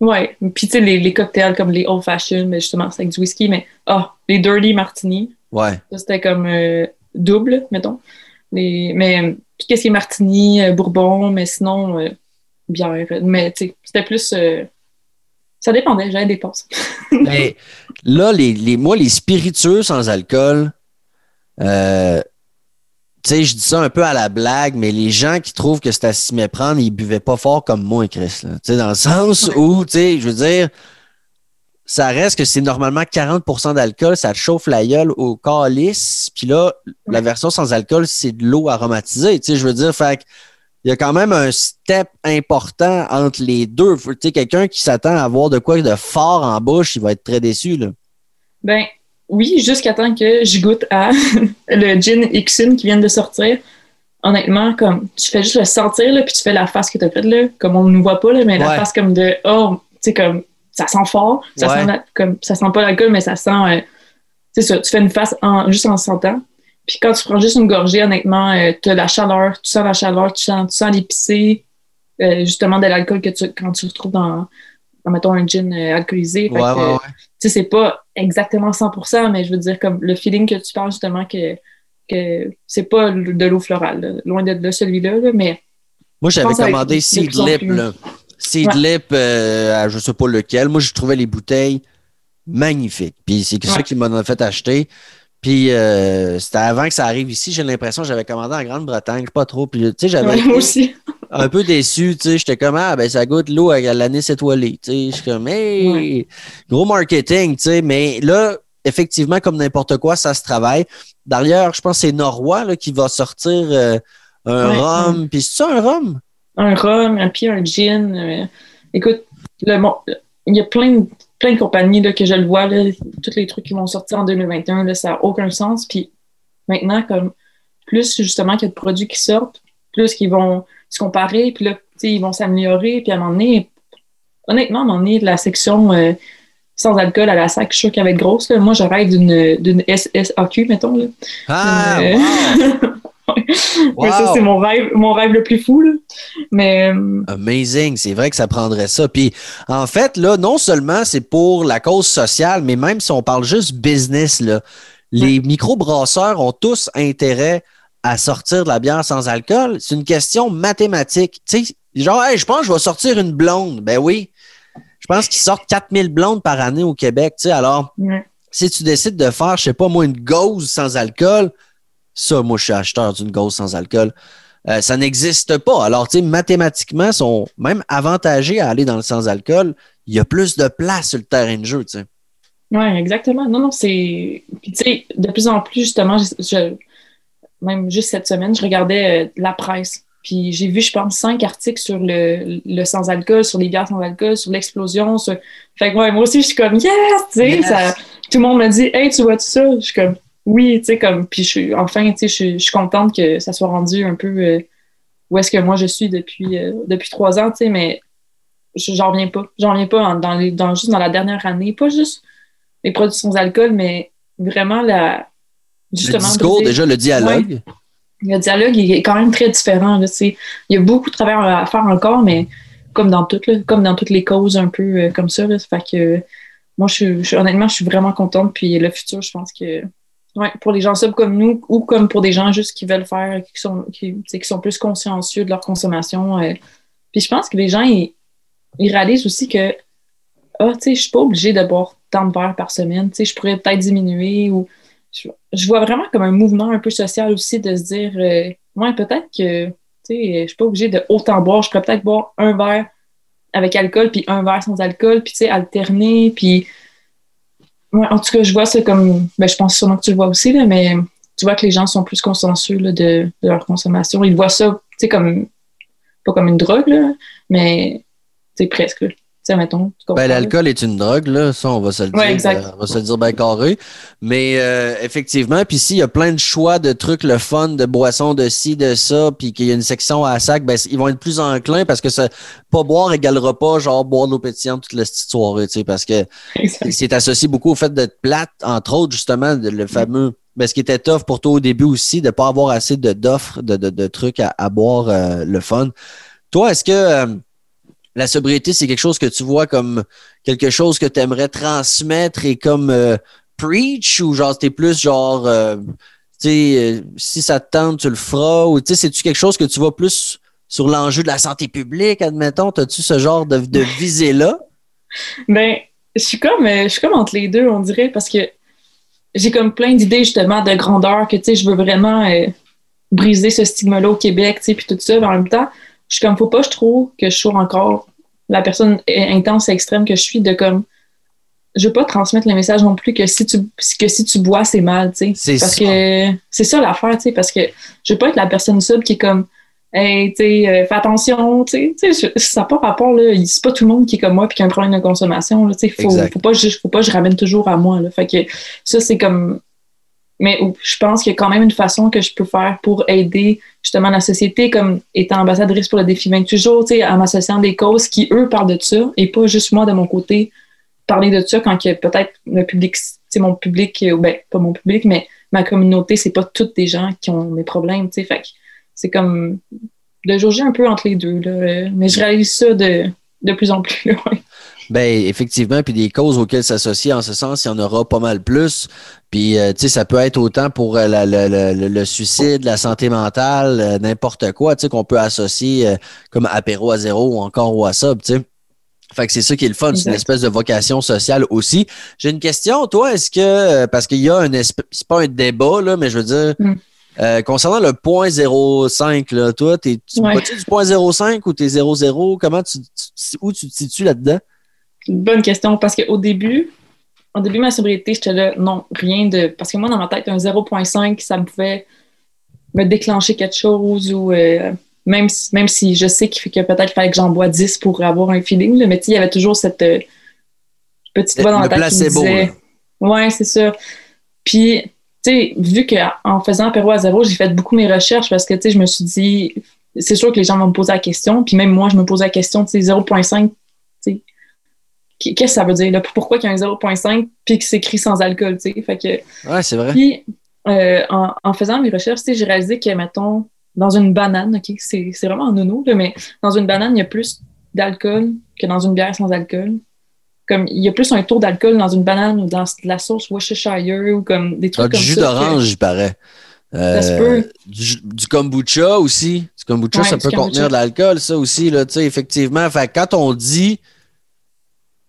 [SPEAKER 2] Ouais. Puis tu sais, les, les cocktails comme les old fashioned, mais justement, c'est avec du whisky, mais ah, les dirty martini.
[SPEAKER 1] Ouais.
[SPEAKER 2] Ça, c'était comme euh, double, mettons. Les, mais puis qu'est-ce qui est martini, euh, bourbon, mais sinon, euh, bière. Mais tu sais, c'était plus. euh, ça dépendait, j'avais des passes.
[SPEAKER 1] Mais là, les, les, moi, les spiritueux sans alcool, euh, tu sais, je dis ça un peu à la blague, mais les gens qui trouvent que c'est à s'y méprendre, ils buvaient pas fort comme moi, Chris. là. Tu sais, dans le sens où, tu sais, je veux dire, ça reste que c'est normalement 40% d'alcool, ça te chauffe la gueule au calice, puis là, la version sans alcool, c'est de l'eau aromatisée. Tu sais, je veux dire, fait que il y a quand même un step important entre les deux. Tu sais, quelqu'un qui s'attend à avoir de quoi de fort en bouche, il va être très déçu, là.
[SPEAKER 2] Ben oui, jusqu'à temps que je goûte à le gin Ixun qui vient de sortir. Honnêtement, comme tu fais juste le sentir, là, puis tu fais la face que tu as faite, là, comme on ne nous voit pas, là, mais
[SPEAKER 1] Ouais.
[SPEAKER 2] la face comme de Oh, tu sais, comme ça sent fort, ça
[SPEAKER 1] Ouais.
[SPEAKER 2] sent la- comme ça sent pas l'alcool, mais ça sent euh, c'est ça, tu fais une face en, juste en sentant. Puis quand tu prends juste une gorgée, honnêtement, euh, tu as la chaleur, tu sens la chaleur, tu sens, tu sens l'épicé, euh, justement de l'alcool que tu, quand tu retrouves dans, mettons, un gin euh, alcoolisé.
[SPEAKER 1] Ouais, ouais,
[SPEAKER 2] Tu sais, c'est pas exactement 100%, mais je veux dire, comme le feeling que tu parles, justement, que, que c'est pas de l'eau florale, loin de, de celui-là, mais.
[SPEAKER 1] Moi, j'avais commandé Seed Lip, là. Seed Lip, je sais pas lequel. Moi, je trouvais les bouteilles magnifiques. Puis c'est ça qui m'a fait acheter. Puis euh, c'était avant que ça arrive ici, j'ai l'impression que j'avais commandé en Grande-Bretagne, pas trop. Puis tu sais, j'avais
[SPEAKER 2] aussi.
[SPEAKER 1] Un peu déçu, tu sais, j'étais comme ah ben ça goûte l'eau à l'année étoilée, tu sais, je suis comme hey, gros marketing, tu sais, mais là effectivement comme n'importe quoi, ça se travaille. D'ailleurs, je pense que c'est Norrois là, qui va sortir euh, un rhum, puis c'est ça un rhum?
[SPEAKER 2] Un rhum, un puis un gin. Euh, écoute, le il y a plein de plein de compagnies là, que je le vois, là, tous les trucs qui vont sortir en 2021, là, ça n'a aucun sens. Puis maintenant, comme plus justement qu'il y a de produits qui sortent, plus qu'ils vont se comparer, puis là, ils vont s'améliorer, puis à un moment donné, honnêtement, à un moment donné, la section euh, sans alcool à la sac, je suis sûre qu'elle va être grosse. Là. Moi, je rêve d'une SSAQ, mettons. Là.
[SPEAKER 1] Ah, euh,
[SPEAKER 2] ça, c'est mon rêve, mon rêve le plus fou. Mais, euh,
[SPEAKER 1] Amazing. C'est vrai que ça prendrait ça. Puis, en fait, là, non seulement c'est pour la cause sociale, mais même si on parle juste business, là, les microbrasseurs ont tous intérêt à sortir de la bière sans alcool. C'est une question mathématique. Tu sais, genre, je pense que je vais sortir une blonde. Ben oui. Je pense qu'ils sortent 4000 blondes par année au Québec. Tu sais, alors, si tu décides de faire, je sais pas, moi, une gauze sans alcool, ça, moi, je suis acheteur d'une gauze sans alcool. Euh, ça n'existe pas. Alors, tu sais, mathématiquement, ils sont même avantagés à aller dans le sans-alcool. Il y a plus de place sur le terrain de jeu, tu sais.
[SPEAKER 2] Oui, exactement. Non, non, c'est. Puis, tu sais, de plus en plus, justement, même juste cette semaine, je regardais euh, la presse. Puis j'ai vu, je pense, cinq articles sur le, le sans-alcool, sur les bières sans-alcool, sur l'explosion. Fait que moi aussi, je suis comme, yes! Tu sais, tout le monde me dit, hey, tu vois tout ça? Je suis comme, oui, tu sais, comme, puis je suis, enfin, tu sais, je, suis contente que ça soit rendu un peu euh, où est-ce que moi je suis depuis, euh, depuis trois ans, tu sais, mais j'en reviens pas. J'en reviens pas dans, les, dans, juste dans la dernière année, pas juste les produits sans alcool, mais vraiment la.
[SPEAKER 1] Justement, le discours, déjà, le dialogue.
[SPEAKER 2] le dialogue il est quand même très différent. Là, il y a beaucoup de travail à faire encore, mais comme dans toutes, comme dans toutes les causes un peu euh, comme ça. Là, fait que moi, je, je, honnêtement, je suis vraiment contente. Puis le futur, je pense que Ouais, pour les gens sub comme nous ou comme pour des gens juste qui veulent faire, qui sont, qui, qui sont plus consciencieux de leur consommation. Euh. Puis je pense que les gens, ils, réalisent aussi que, ah, tu sais, je suis pas obligée de boire tant de verres par semaine. Tu sais, je pourrais peut-être diminuer ou. Je, vois vraiment comme un mouvement un peu social aussi de se dire, euh, ouais, peut-être que, tu sais, je suis pas obligée de autant boire. Je pourrais peut-être boire un verre avec alcool puis un verre sans alcool, puis tu sais, alterner, puis en tout cas, je vois ça comme. Ben, je pense sûrement que tu le vois aussi, là, mais tu vois que les gens sont plus consensueux de, de, leur consommation. Ils voient ça, tu sais, comme. Pas comme une drogue, là, mais c'est presque mettons.
[SPEAKER 1] Ben, l'alcool est une drogue, là, ça, on va se le dire. Euh, on va se le dire bien carré. Mais euh, effectivement, puis s'il y a plein de choix de trucs, le fun, de boissons, de ci, de ça, puis qu'il y a une section à sac, ben, ils vont être plus enclins parce que ça, pas boire égalera pas genre boire de l'eau pétillante toute la petite soirée, tu sais, parce que c'est associé beaucoup au fait d'être plate, entre autres, justement, le fameux. Ben, ce qui était tough pour toi au début aussi, de ne pas avoir assez d'offres, de, de, de, trucs à, boire euh, le fun. Toi, est-ce que la sobriété, c'est quelque chose que tu vois comme quelque chose que tu aimerais transmettre et comme euh, preach ou genre t'es plus genre euh, tu sais euh, si ça te tente, tu le feras ou tu sais, c'est-tu quelque chose que tu vois plus sur l'enjeu de la santé publique, admettons, as-tu ce genre de, de visée-là?
[SPEAKER 2] Ben, je suis comme je suis comme entre les deux, on dirait, parce que j'ai comme plein d'idées justement de grandeur que tu sais, je veux vraiment briser ce stigma-là au Québec, tu sais, puis tout ça, mais en même temps je suis comme, faut pas, je trouve, que je sois encore la personne intense et extrême que je suis de comme, je veux pas transmettre le message non plus que si tu, que si tu bois, c'est mal, tu sais. Parce ça. que c'est ça l'affaire, tu sais, parce que je veux pas être la personne sub qui est comme, hey, tu sais, euh, fais attention, tu sais, ça n'a pas rapport, là. C'est pas tout le monde qui est comme moi puis qui a un problème de consommation, tu sais. Faut, faut pas, faut pas que je ramène toujours à moi, là. Fait que ça, c'est comme, mais je pense qu'il y a quand même une façon que je peux faire pour aider justement la société, comme étant ambassadrice pour le défi 28 jours, en m'associant des causes qui, eux, parlent de ça, et pas juste moi, de mon côté, parler de ça quand peut-être le public mon public, ben, pas mon public, mais ma communauté, c'est pas toutes des gens qui ont mes problèmes, tu sais. Fait c'est comme de jauger un peu entre les deux, là. Mais je réalise ça de, de plus en plus,
[SPEAKER 1] Ben, effectivement, puis des causes auxquelles s'associer en ce sens, il y en aura pas mal plus. Puis, euh, tu sais, ça peut être autant pour euh, le suicide, la santé mentale, euh, n'importe quoi, tu sais, qu'on peut associer comme apéro à zéro ou encore ou à ça, tu sais. Fait que c'est ça qui est le fun, c'est une espèce de vocation sociale aussi. J'ai une question, toi, est-ce que, parce qu'il y a un espèce, c'est pas un débat, là, mais je veux dire, mm. concernant le point 0,5, là, toi, t'es, tu ouais. du point 0,5 ou t'es 0,0? Comment tu, où tu te situes là-dedans?
[SPEAKER 2] Bonne question parce qu'au début, au début de ma sobriété, j'étais là, non, rien de. Parce que moi, dans ma tête, un 0,5, ça me pouvait me déclencher quelque chose ou euh, même, si, même si je sais qu'il que peut-être fallait que j'en bois 10 pour avoir un feeling, là, mais il y avait toujours cette euh, petite voix dans la tête qui me disait. Ouais, c'est ça. Puis, tu sais, vu qu'en faisant apéro à zéro, j'ai fait beaucoup mes recherches parce que, tu sais, je me suis dit, c'est sûr que les gens vont me poser la question, puis même moi, je me posais la question, tu sais, 0,5, qu'est-ce que ça veut dire? Pourquoi il y a un 0.5 puis que c'est écrit sans alcool? Fait
[SPEAKER 1] que, ouais, c'est vrai.
[SPEAKER 2] Puis, euh, en, faisant mes recherches, j'ai réalisé que, mettons, dans une banane, OK, c'est vraiment un nono, mais dans une banane, il y a plus d'alcool que dans une bière sans alcool. Comme il y a plus un taux d'alcool dans une banane ou dans de la sauce Worcestershire ou comme des trucs ah, comme
[SPEAKER 1] du jus d'orange, j'y paraît. Euh, du, kombucha aussi. Du kombucha, ça peut contenir de l'alcool, ça aussi, là, effectivement. Fait quand on dit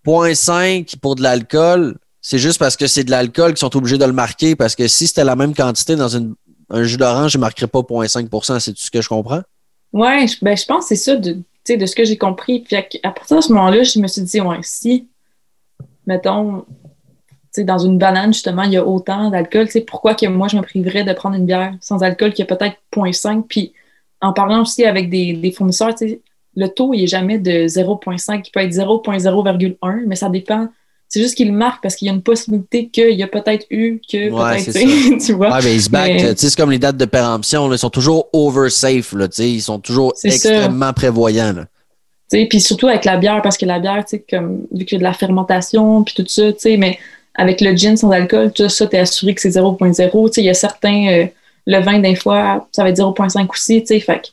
[SPEAKER 1] 0.5 pour de l'alcool, c'est juste parce que c'est de l'alcool qu'ils sont obligés de le marquer. Parce que si c'était la même quantité dans un jus d'orange, je ne marquerais pas 0.5% C'est tout ce que je comprends?
[SPEAKER 2] Oui, ben, je pense que c'est ça de, de ce que j'ai compris. Puis à, partir de ce moment-là, je me suis dit, ouais, si, mettons, dans une banane, justement, il y a autant d'alcool, pourquoi que moi, je me priverais de prendre une bière sans alcool qui a peut-être 0.5? Puis en parlant aussi avec des, des fournisseurs, le taux, il n'est jamais de 0,5, il peut être 0,0,1, mais ça dépend. C'est juste qu'il marque parce qu'il y a une possibilité qu'il y a peut-être eu que peut-être tu vois.
[SPEAKER 1] Ouais, mais ils se battent. C'est comme les dates de péremption, ils sont toujours over safe, là, ils sont toujours extrêmement prévoyants.
[SPEAKER 2] Puis surtout avec la bière, parce que la bière, comme, vu qu'il y a de la fermentation, puis tout ça, mais avec le gin sans alcool, tout ça, tu es assuré que c'est 0,0. Il y a certains, euh, le vin, des fois, ça va être 0,5 aussi. Fait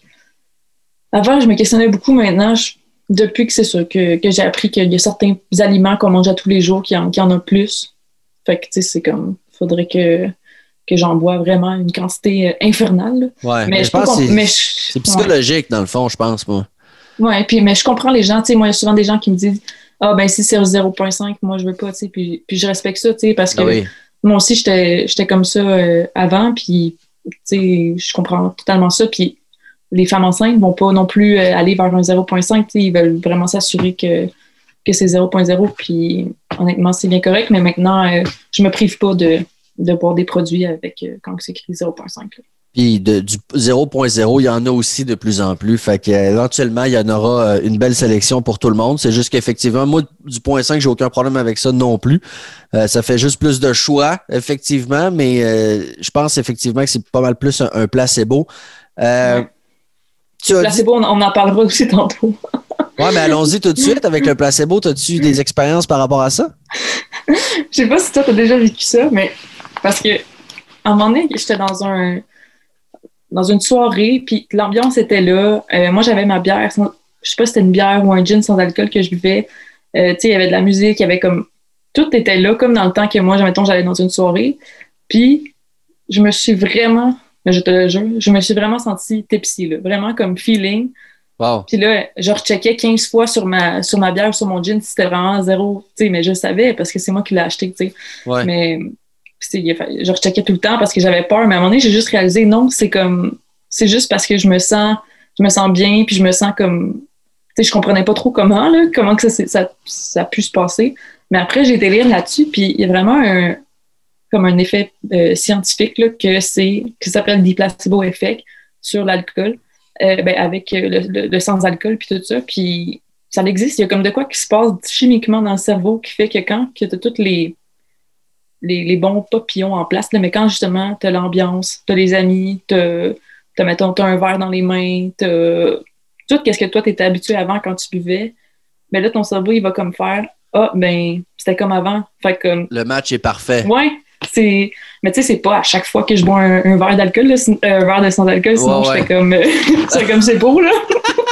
[SPEAKER 2] avant, je me questionnais beaucoup. Maintenant, depuis que c'est ça, que, j'ai appris qu'il y a certains aliments qu'on mange à tous les jours qui en, qui en a plus. Fait que, tu sais, c'est comme, faudrait que, que j'en bois vraiment une quantité euh, infernale.
[SPEAKER 1] Ouais, mais, je pense que c'est psychologique, dans le fond, je pense, moi.
[SPEAKER 2] Ouais, puis, mais je comprends les gens. Tu sais, moi, il y a souvent des gens qui me disent Ah, ben, si c'est 0,5, moi, je veux pas, tu sais. Puis, puis je respecte ça, tu sais, parce que ah moi aussi, j'étais comme ça euh, avant, puis, tu sais, je comprends totalement ça. Puis, les femmes enceintes ne vont pas non plus euh, aller vers un 0.5. Ils veulent vraiment s'assurer que, que c'est 0.0. Puis honnêtement, c'est bien correct. Mais maintenant, je euh, je me prive pas de, de boire des produits avec euh, quand c'est écrit 0.5.
[SPEAKER 1] Puis de, du 0.0, il y en a aussi de plus en plus. Fait qu'éventuellement, il y en aura une belle sélection pour tout le monde. C'est juste qu'effectivement, moi, du point 5, j'ai aucun problème avec ça non plus. ça fait juste plus de choix, effectivement, mais je pense effectivement que c'est pas mal plus un, placebo.
[SPEAKER 2] Tu placebo, on, en parlera aussi tantôt.
[SPEAKER 1] ouais, mais allons-y tout de suite avec le placebo. As-tu des expériences par rapport à ça?
[SPEAKER 2] Je sais pas si toi, tu as déjà vécu ça, mais parce que à un moment donné, j'étais dans un dans une soirée, puis l'ambiance était là. Euh, moi, j'avais ma bière, je sais pas si c'était une bière ou un gin sans alcool que je buvais. Euh, tu sais, il y avait de la musique, il y avait comme. Tout était là, comme dans le temps que moi, j'allais dans une soirée. Puis, je me suis vraiment je te le jure, je me suis vraiment sentie tipsy, là, vraiment comme feeling.
[SPEAKER 1] Wow.
[SPEAKER 2] Puis là, je recheckais 15 fois sur ma, sur ma bière, sur mon gin, si c'était vraiment zéro, tu sais, mais je savais parce que c'est moi qui l'ai acheté, tu sais.
[SPEAKER 1] Ouais.
[SPEAKER 2] Mais je recheckais tout le temps parce que j'avais peur, mais à un moment donné, j'ai juste réalisé, non, c'est comme, c'est juste parce que je me sens, je me sens bien, puis je me sens comme, tu sais, je comprenais pas trop comment, là, comment que ça, ça, ça a pu se passer. Mais après, j'ai été lire là-dessus, puis il y a vraiment un, comme un effet euh, scientifique là, que c'est qui s'appelle le placebo effect sur l'alcool, euh, ben, avec euh, le, sans-alcool puis tout ça. Puis ça existe. Il y a comme de quoi qui se passe chimiquement dans le cerveau qui fait que quand tu as tous les, les, bons papillons en place, là, mais quand justement tu as l'ambiance, tu as les amis, tu as, mettons, un verre dans les mains, tu tout ce que toi tu étais habitué avant quand tu buvais, mais ben là ton cerveau il va comme faire ah, ben, c'était comme avant. Fait que,
[SPEAKER 1] le match est parfait.
[SPEAKER 2] Ouais. C'est... Mais tu sais, c'est pas à chaque fois que je bois un, verre d'alcool, un verre de sans-alcool, sinon je fais comme, c'est comme c'est beau, là.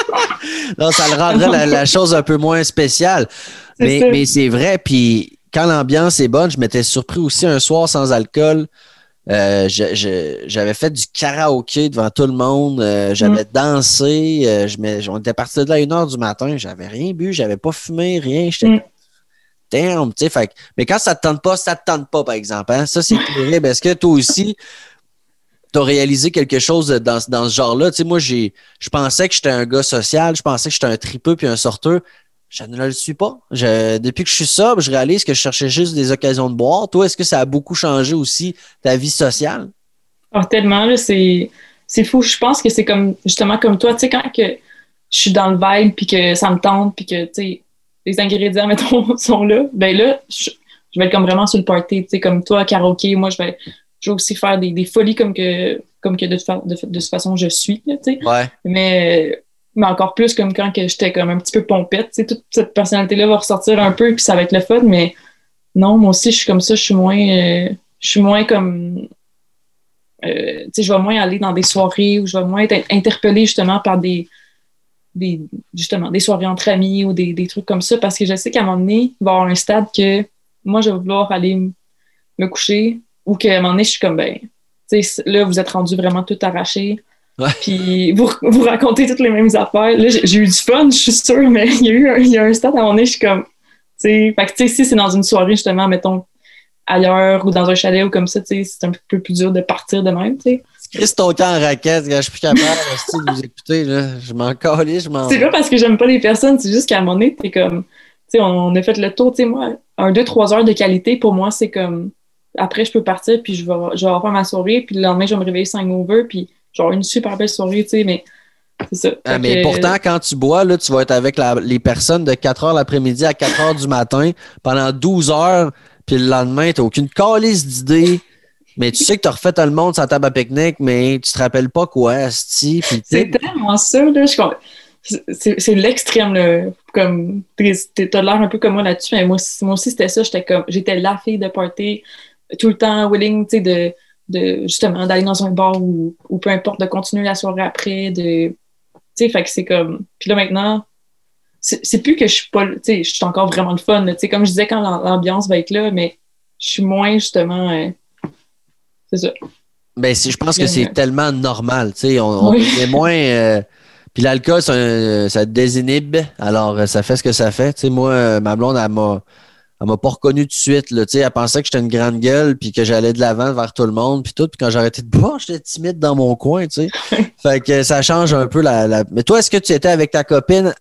[SPEAKER 1] non, ça le rendrait la, chose un peu moins spéciale. Mais, mais c'est vrai, puis quand l'ambiance est bonne, je m'étais surpris aussi un soir sans alcool. Euh, j'avais fait du karaoké devant tout le monde. Euh, j'avais mm. dansé. Euh, je on était parti de là à 1 heure du matin. J'avais rien bu. J'avais pas fumé, rien. J'étais mm. Damn, tu sais. Mais quand ça te tente pas, ça te tente pas, par exemple. Hein? Ça, c'est terrible. Est-ce que toi aussi, tu as réalisé quelque chose dans, dans ce genre-là? Tu sais, moi, je pensais que j'étais un gars social. Je pensais que j'étais un tripeux puis un sorteur je ne le suis pas. depuis que je suis sobre, je réalise que je cherchais juste des occasions de boire. Toi, est-ce que ça a beaucoup changé aussi ta vie sociale?
[SPEAKER 2] Oh, tellement, c'est, c'est fou. Je pense que c'est comme justement comme toi, tu sais, quand que je suis dans le vibe puis que ça me tente puis que les ingrédients, mettons, sont là, ben là, je, vais être comme vraiment sur le party. Tu sais, comme toi, karaoké, moi, je vais, je vais aussi faire des, folies comme que, comme que de, de, de, toute façon je suis. tu sais. Mais mais encore plus comme quand j'étais comme un petit peu pompette. Tu toute cette personnalité-là va ressortir un peu, puis ça va être le fun, mais non, moi aussi, je suis comme ça, je suis moins. Euh, je suis moins comme. Euh, tu sais, je vais moins aller dans des soirées où je vais moins être interpellée justement par des, des justement des soirées entre amis ou des, des trucs comme ça parce que je sais qu'à un moment donné, il va y avoir un stade que moi, je vais vouloir aller me coucher ou qu'à un moment donné, je suis comme, ben, tu sais, là, vous êtes rendu vraiment tout arraché. Puis vous, vous racontez toutes les mêmes affaires. Là, j'ai eu du fun, je suis sûre, mais il y a eu un, il y a un stade à mon nez, je suis comme. Fait que, tu sais, si c'est dans une soirée, justement, mettons, ailleurs ou dans un chalet ou comme ça, tu sais, c'est un peu plus dur de partir de même, tu sais.
[SPEAKER 1] Chris ton temps en raquette, je suis plus capable de vous écouter, là. Je m'en calais, je m'en.
[SPEAKER 2] C'est pas parce que j'aime pas les personnes, c'est juste qu'à un moment donné, t'es comme. Tu sais, on, a fait le tour, tu sais, moi, un, deux, trois heures de qualité, pour moi, c'est comme. Après, je peux partir, puis je vais, je vais avoir ma soirée, puis le lendemain, je vais me réveiller sans over, puis genre une super belle soirée, tu sais, mais c'est ça.
[SPEAKER 1] Ah, mais pourtant, quand tu bois, là, tu vas être avec les personnes de 4 heures l'après-midi à 4 heures du matin pendant 12 heures, puis le lendemain, tu n'as aucune calice d'idées. Mais tu sais que tu as refait tout le monde sa table à pique-nique, mais tu te rappelles pas quoi,
[SPEAKER 2] C'est tellement ça, là. C'est l'extrême, Comme, t'as l'air un peu comme moi là-dessus, mais moi, moi aussi, c'était ça. J'étais comme, j'étais la fille de party, tout le temps willing, tu sais, de de justement d'aller dans un bar ou, ou, peu importe, de continuer la soirée après, de. Tu sais, fait que c'est comme. Puis là maintenant, c'est plus que je suis pas. Tu sais, je suis encore vraiment le fun. Tu sais, comme je disais, quand l'ambiance va être là, mais je suis moins justement. Euh, c'est ça.
[SPEAKER 1] Ben, je pense que c'est tellement normal. Sais, on, est moins. Euh, puis l'alcool, ça, ça désinhibe. Alors, ça fait ce que ça fait. Moi, ma blonde, elle m'a elle m'a pas reconnu tout de suite. Là, elle pensait que j'étais une grande gueule puis que j'allais de l'avant vers tout le monde puis tout. Puis quand j'arrêtais de boire, j'étais timide dans mon coin. fait que ça change un peu la, Mais toi, est-ce que tu étais avec ta copine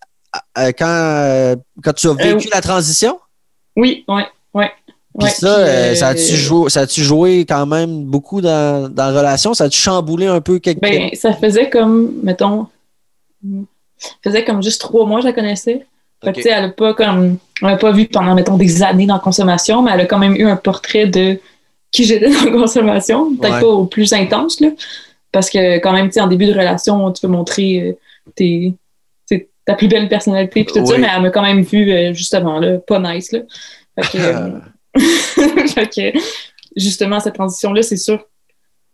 [SPEAKER 1] euh, quand, euh, quand tu as euh, vécu la transition?
[SPEAKER 2] Oui, oui, oui.
[SPEAKER 1] Puis ça, ça a-tu joué, ça joué quand même beaucoup dans, dans la relation? Ça a-tu chamboulé un peu quelque
[SPEAKER 2] ben, Ça faisait comme, mettons, ça faisait comme juste trois mois que je la connaissais. Fait elle n'a pas comme. On pas vu pendant, mettons, des années dans la consommation, mais elle a quand même eu un portrait de qui j'étais dans la consommation. Peut-être pas au plus intense, là. Parce que quand même, tu en début de relation, tu peux montrer euh, ta plus belle personnalité puis tout ça, mais elle m'a quand même vu euh, justement là, pas nice. Là. Euh, fait que, justement, cette transition-là, c'est sûr.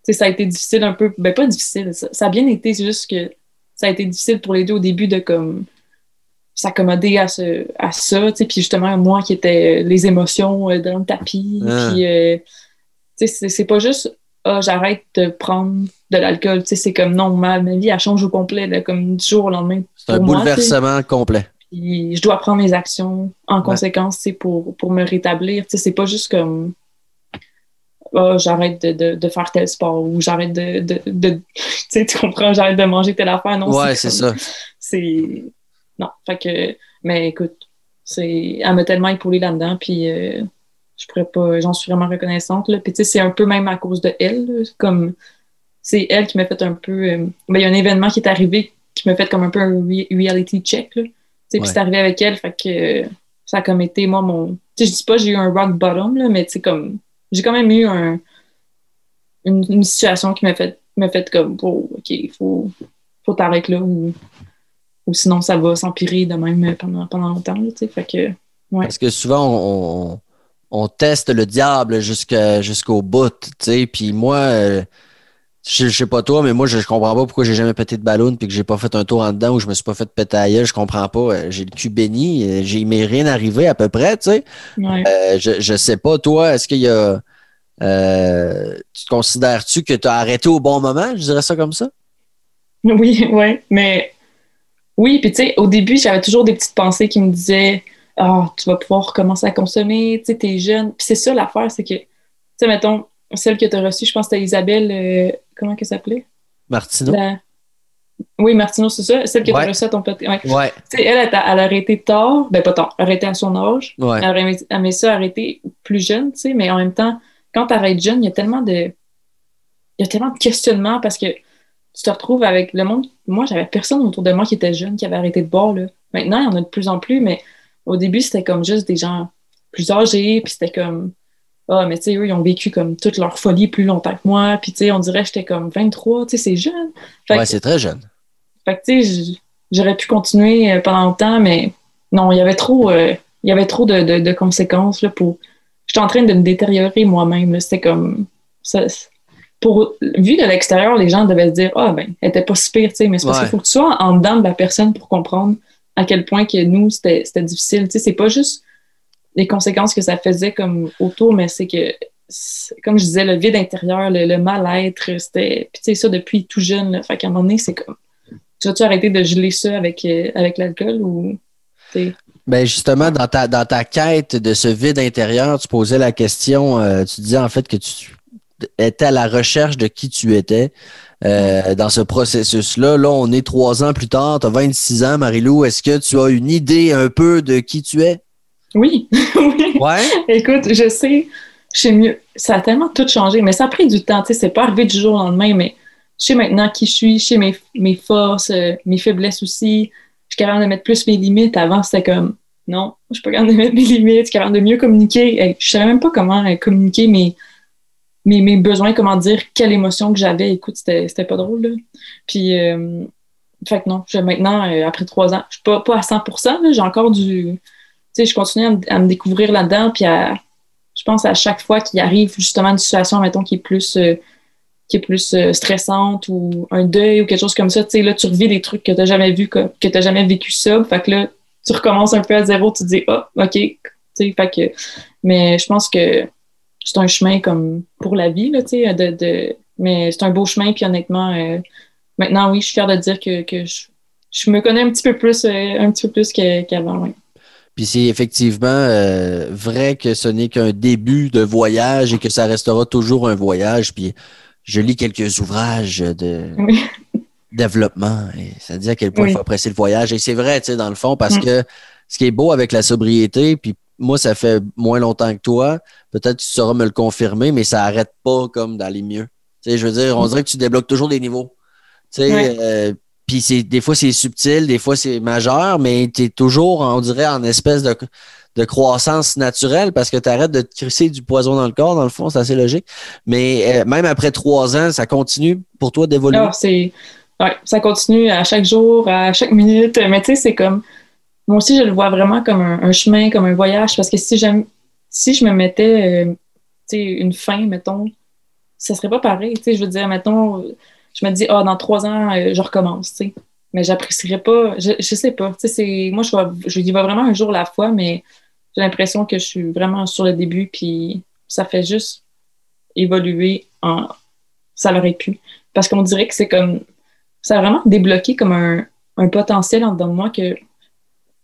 [SPEAKER 2] Ça a été difficile un peu. Ben, pas difficile. Ça, ça a bien été, c'est juste que ça a été difficile pour les deux au début de comme s'accommoder à, ce, à ça, tu sais, puis justement, moi qui étais euh, les émotions euh, dans le tapis, ah. puis, euh, tu sais, c'est pas juste, ah, j'arrête de prendre de l'alcool, tu sais, c'est comme, non, ma, vie, elle change au complet, comme du jour au lendemain.
[SPEAKER 1] C'est un bouleversement complet.
[SPEAKER 2] Puis je dois prendre mes actions en conséquence, sais, pour, pour me rétablir, tu sais, c'est pas juste comme, oh, j'arrête de, de, faire tel sport ou j'arrête de, de, tu sais, tu comprends, j'arrête de manger telle affaire, non?
[SPEAKER 1] Ouais, c'est ça.
[SPEAKER 2] C'est non. Fait que, mais écoute, c'est, elle m'a tellement épaulée là-dedans, puis euh, je pourrais pas, j'en suis vraiment reconnaissante. Là. Puis tu sais, c'est un peu même à cause de elle, comme c'est elle qui m'a fait un peu. Euh, ben, il y a un événement qui est arrivé qui m'a fait comme un peu un reality check. Là. Puis c'est arrivé avec elle, fait que ça a comme été, moi, mon. Tu sais, je dis pas j'ai eu un rock bottom, là, mais tu sais, comme. J'ai quand même eu un, une, situation qui m'a fait, m'a fait comme, oh, OK, il faut, faut t'arrêter là ou ou sinon ça va s'empirer de même pendant, pendant longtemps. Fait que,
[SPEAKER 1] Parce que souvent, on, on, teste le diable jusqu'au bout, tu sais. Puis moi, euh, je, sais pas toi, mais moi, je, comprends pas pourquoi j'ai jamais pété de ballon puis que j'ai pas fait un tour en dedans ou je me suis pas fait péter à Je comprends pas. Euh, j'ai le cul béni. Euh, j'ai m'est rien arrivé à peu près, tu sais. je, je sais pas, toi, est-ce qu'il y a. tu considères-tu que tu as arrêté au bon moment? Je dirais ça comme ça?
[SPEAKER 2] Oui, oui, mais oui, puis tu sais, au début, j'avais toujours des petites pensées qui me disaient Ah, tu vas pouvoir recommencer à consommer, tu sais, t'es jeune. Puis c'est ça l'affaire, c'est que, tu sais, mettons, celle que tu as reçue, je pense que c'était Isabelle, euh, comment qu'elle s'appelait?
[SPEAKER 1] Martino.
[SPEAKER 2] Oui, Martino, c'est ça. Celle que tu as reçue à ton pote. Ouais.
[SPEAKER 1] ouais.
[SPEAKER 2] Elle, elle, elle, a arrêté tard, ben pas tard, arrêté à son âge. Ouais. Elle aurait aimé ça arrêter plus jeune, tu sais, mais en même temps, quand tu arrêtes jeune, il y a tellement de. Il y a tellement de questionnements parce que tu te retrouves avec le monde. Moi, j'avais personne autour de moi qui était jeune, qui avait arrêté de boire. Là. Maintenant, il y en a de plus en plus, mais au début, c'était comme juste des gens plus âgés, puis c'était comme Ah, mais tu sais, eux, ils ont vécu comme toute leur folie plus longtemps que moi, puis tu sais, on dirait que j'étais comme 23, tu sais, c'est jeune.
[SPEAKER 1] ouais, c'est très jeune.
[SPEAKER 2] Fait que tu sais, j'aurais pu continuer euh, pendant longtemps, mais non, il y avait trop, euh, il y avait trop de, de, conséquences là, pour. J'étais en train de me détériorer moi-même. C'était comme. Ça, pour, vu de l'extérieur, les gens devaient se dire Ah, ben, elle était pas si pire, tu sais, mais c'est parce qu'il faut que tu sois en dedans de la personne pour comprendre à quel point que nous, c'était difficile. Tu sais, c'est pas juste les conséquences que ça faisait comme autour, mais c'est que, comme je disais, le vide intérieur, le, mal-être, c'était. Puis, tu sais, ça depuis tout jeune. Là, fait qu'à un moment donné, c'est comme. Tu vas-tu arrêter de geler ça avec, euh, avec l'alcool ou.
[SPEAKER 1] Ben justement, dans ta, dans ta quête de ce vide intérieur, tu posais la question, euh, tu disais en fait que tu était à la recherche de qui tu étais euh, dans ce processus-là. Là, on est trois ans plus tard, tu as 26 ans, Marilou. Est-ce que tu as une idée un peu de qui tu es?
[SPEAKER 2] Oui. oui. Ouais? Écoute, je sais, je sais mieux. Ça a tellement tout changé, mais ça a pris du temps. Tu sais, c'est pas arrivé du jour au lendemain, mais je sais maintenant qui je suis, je sais mes, mes forces, euh, mes faiblesses aussi. Je suis capable de mettre plus mes limites. Avant, c'était comme non, je suis pas capable de mettre mes limites, je suis capable de mieux communiquer. Je savais même pas comment euh, communiquer mes mes, mes besoins, comment dire, quelle émotion que j'avais. Écoute, c'était pas drôle. Là. Puis, euh, fait que non, je, maintenant, euh, après trois ans, je suis pas, pas à 100% j'ai encore du. Sais, je continue à, me, découvrir là-dedans, puis à, je pense à chaque fois qu'il arrive justement une situation, mettons, qui est plus. Euh, qui est plus stressante ou un deuil ou quelque chose comme ça, tu sais, là, tu revis des trucs que tu n'as jamais vu, que, que tu jamais vécu ça. Fait que là, tu recommences un peu à zéro, tu te dis, ah, OK, tu sais, fait que. Mais je pense que c'est un chemin comme pour la vie, là, tu sais, de, de, mais c'est un beau chemin, puis honnêtement, euh, maintenant, oui, je suis fière de dire que, que je, je, me connais un petit peu plus, euh, un petit peu plus qu'avant, oui.
[SPEAKER 1] Puis c'est effectivement euh, vrai que ce n'est qu'un début de voyage et que ça restera toujours un voyage. Puis je lis quelques ouvrages de développement et ça dit à quel point il faut apprécier le voyage. Et c'est vrai, tu sais, dans le fond, parce mm. que ce qui est beau avec la sobriété, puis moi, ça fait moins longtemps que toi. Peut-être tu sauras me le confirmer, mais ça n'arrête pas comme dans les mieux. Tu sais, je veux dire, on dirait que tu débloques toujours des niveaux. Tu sais, euh, puis des fois, c'est subtil, des fois, c'est majeur, mais tu es toujours, on dirait, en espèce de, de croissance naturelle parce que tu arrêtes de te crisser du poison dans le corps, dans le fond, c'est assez logique. Mais euh, même après trois ans, ça continue pour toi d'évoluer?
[SPEAKER 2] C'est... Ouais, ça continue à chaque jour, à chaque minute. Mais tu sais, c'est comme moi aussi, je le vois vraiment comme un, chemin, comme un voyage, parce que si, si je me mettais euh, une fin, mettons, ça serait pas pareil. Je veux dire, mettons, je me dis, ah, dans trois ans, euh, je recommence, mais j'apprécierais pas, je, je sais pas. Moi, je, vois, je dis vraiment un jour à la fois, mais j'ai l'impression que je suis vraiment sur le début, puis ça fait juste évoluer en. Ça l'aurait pu. Parce qu'on dirait que c'est comme. Ça a vraiment débloqué comme un, un potentiel en dedans de moi que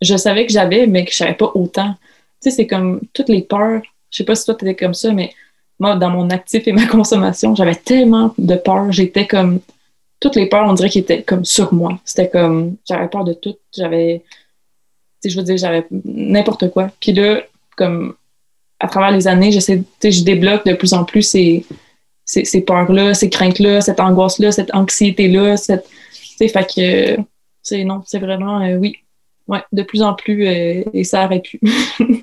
[SPEAKER 2] je savais que j'avais, mais que je savais pas autant. Tu sais, c'est comme toutes les peurs. Je sais pas si toi, tu étais comme ça, mais moi, dans mon actif et ma consommation, j'avais tellement de peurs. J'étais comme. Toutes les peurs, on dirait qu'ils étaient comme sur moi. C'était comme. J'avais peur de tout. J'avais. Tu sais, je veux dire, j'avais n'importe quoi. Puis là, comme. À travers les années, j'essaie. Tu sais, je débloque de plus en plus ces, ces, ces peurs-là, ces craintes-là, cette angoisse-là, cette anxiété-là. Cette... Tu sais, fait que. C'est non, c'est vraiment. Euh, oui, oui, de plus en plus, euh, et ça aurait pu.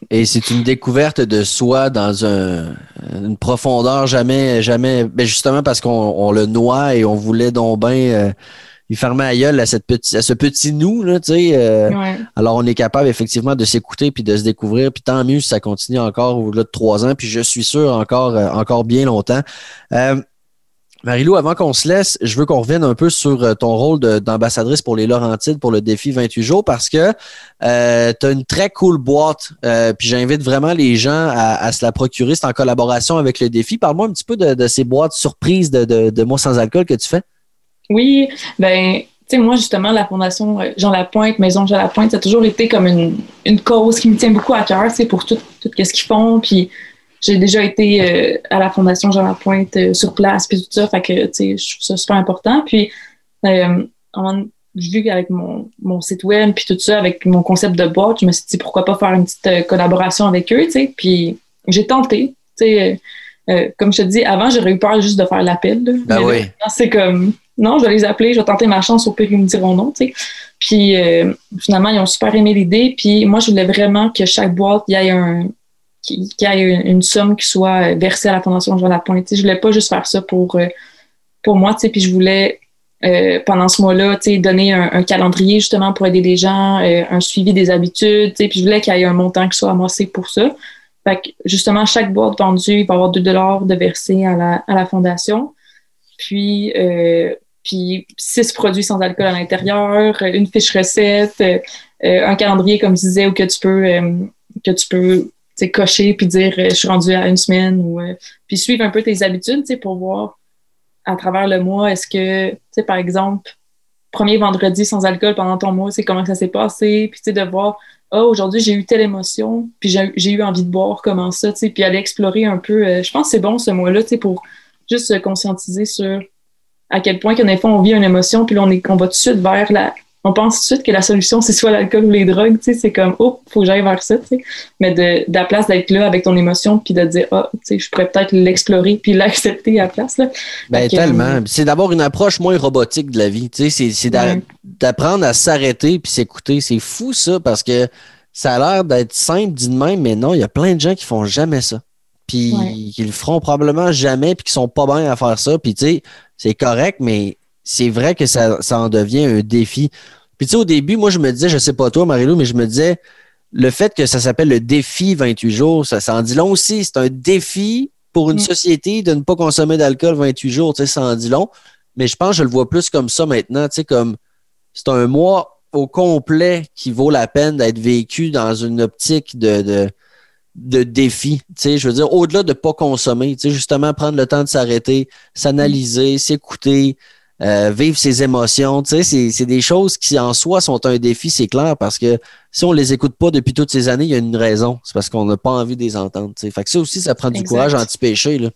[SPEAKER 1] et c'est une découverte de soi dans un, une profondeur jamais, jamais, ben justement parce qu'on le noie et on voulait donc bien euh, il fermait à gueule à, cette petit, à ce petit nous, là, tu sais. Euh, alors, on est capable effectivement de s'écouter puis de se découvrir. Puis tant mieux si ça continue encore au-delà de trois ans. Puis je suis sûr encore, euh, encore bien longtemps. Euh, Marilou, avant qu'on se laisse, je veux qu'on revienne un peu sur euh, ton rôle d'ambassadrice pour les Laurentides pour le défi 28 jours parce que euh, tu as une très cool boîte. Euh, puis j'invite vraiment les gens à, se la procurer. C'est en collaboration avec le défi. Parle-moi un petit peu de, ces boîtes surprises de, de, mots sans alcool que tu fais.
[SPEAKER 2] Oui, ben tu sais, moi, justement, la Fondation Jean Lapointe, Maison Jean Lapointe, ça a toujours été comme une, une cause qui me tient beaucoup à cœur, c'est pour tout, tout ce qu'ils font. Puis j'ai déjà été euh, à la Fondation Jean Lapointe euh, sur place, puis tout ça. Fait que, tu sais, je trouve ça super important. Puis, euh, vu qu'avec mon, mon site web, puis tout ça, avec mon concept de boîte, je me suis dit pourquoi pas faire une petite euh, collaboration avec eux, tu sais. Puis, j'ai tenté, tu sais. comme je te dis, avant, j'aurais eu peur juste de faire l'appel.
[SPEAKER 1] Ben oui.
[SPEAKER 2] C'est comme, non, je vais les appeler, je vais tenter ma chance, au pire, ils me diront non, tu sais. Puis, finalement, ils ont super aimé l'idée. Puis, moi, je voulais vraiment que chaque boîte, il y ait un, qu'il y ait une, somme qui soit versée à la Fondation Jean Lapointe. Je voulais pas juste faire ça pour, euh, pour moi, puis je voulais, euh, pendant ce mois-là, donner un, calendrier justement pour aider les gens, euh, un suivi des habitudes, puis je voulais qu'il y ait un montant qui soit amassé pour ça. Fait que, justement, chaque boîte vendue, il va y avoir 2 de verser à la, à la Fondation. Puis, puis six produits sans alcool à l'intérieur, une fiche recette, un calendrier, comme je disais, où que tu peux, que tu peux cocher puis dire euh, je suis rendu à une semaine ou euh, puis suivre un peu tes habitudes, pour voir à travers le mois, est-ce que, par exemple, premier vendredi sans alcool pendant ton mois, c'est comment ça s'est passé, puis de voir, oh, aujourd'hui, j'ai eu telle émotion, puis j'ai eu envie de boire, comment ça, puis aller explorer un peu. Euh, je pense que c'est bon ce mois-là, tu sais, pour juste se conscientiser sur à quel point que des fois on vit une émotion, puis là, on, est, on va tout de suite vers la, on pense tout de suite que la solution, c'est soit l'alcool ou les drogues, tu sais, c'est comme, oh, faut que j'aille vers ça, tu sais. Mais de, de la place d'être là avec ton émotion, puis de dire, ah, tu sais, je pourrais peut-être l'explorer, puis l'accepter à la place, là.
[SPEAKER 1] Ben, tellement. Euh, c'est d'avoir une approche moins robotique de la vie, tu sais, c'est d'apprendre à s'arrêter puis s'écouter. C'est fou, ça, parce que ça a l'air d'être simple, dit de même, mais non, il y a plein de gens qui font jamais ça. Puis qui le feront probablement jamais, puis qui sont pas bien à faire ça. Puis, tu sais, c'est correct, mais c'est vrai que ça, ça en devient un défi. Puis tu sais, au début, moi, je me disais, je sais pas toi, Marilou, mais je me disais, le fait que ça s'appelle le défi 28 jours, ça, ça en dit long aussi. C'est un défi pour une mm. société de ne pas consommer d'alcool 28 jours, tu sais, ça en dit long. Mais je pense que je le vois plus comme ça maintenant, tu sais, comme c'est un mois au complet qui vaut la peine d'être vécu dans une optique de, de, de défi. Tu sais, je veux dire, au-delà de ne pas consommer, tu sais, justement, prendre le temps de s'arrêter, s'analyser, s'écouter, euh, vivre ses émotions. Tu sais, c'est des choses qui en soi sont un défi, c'est clair, parce que si on les écoute pas depuis toutes ces années, il y a une raison. C'est parce qu'on n'a pas envie de les entendre. Tu sais. Fait que ça aussi, ça prend du courage anti-péché. Là.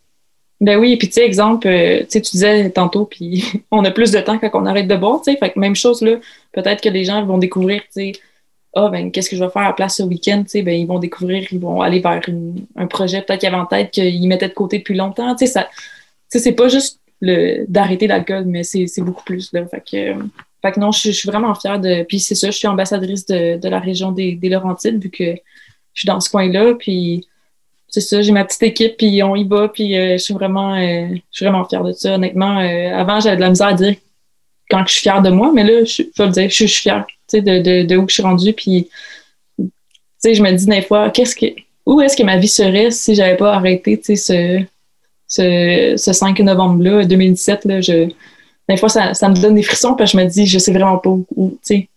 [SPEAKER 2] Ben oui, puis tu sais, exemple, euh, tu disais tantôt, puis on a plus de temps quand on arrête de boire, tu sais, fait que même chose là, peut-être que les gens vont découvrir, tu sais, ah ben qu'est-ce que je vais faire à place ce week-end, tu sais, ben ils vont découvrir, ils vont aller vers un projet peut-être qu'ils avaient en tête qu'ils mettaient de côté depuis longtemps, tu sais, ça, tu sais, c'est pas juste d'arrêter l'alcool, mais c'est beaucoup plus. Là. Fait que, fait que non, je, suis vraiment fière de. Puis c'est ça, je suis ambassadrice de, de la région des, des, Laurentides, vu que je suis dans ce coin-là. Puis c'est ça, j'ai ma petite équipe, puis on y va, puis euh, je suis vraiment euh, je suis vraiment fière de ça. Honnêtement, euh, avant, j'avais de la misère à dire quand je suis fière de moi, mais là, je, le dire, je, suis fière de, de, de où je suis rendue. Puis je me dis des fois, qu'est-ce que où est-ce que ma vie serait si j'avais pas arrêté ce, ce, 5 novembre-là, 2017, là, je, des fois, ça, ça, me donne des frissons, parce que je me dis, je sais vraiment pas où, tu sais.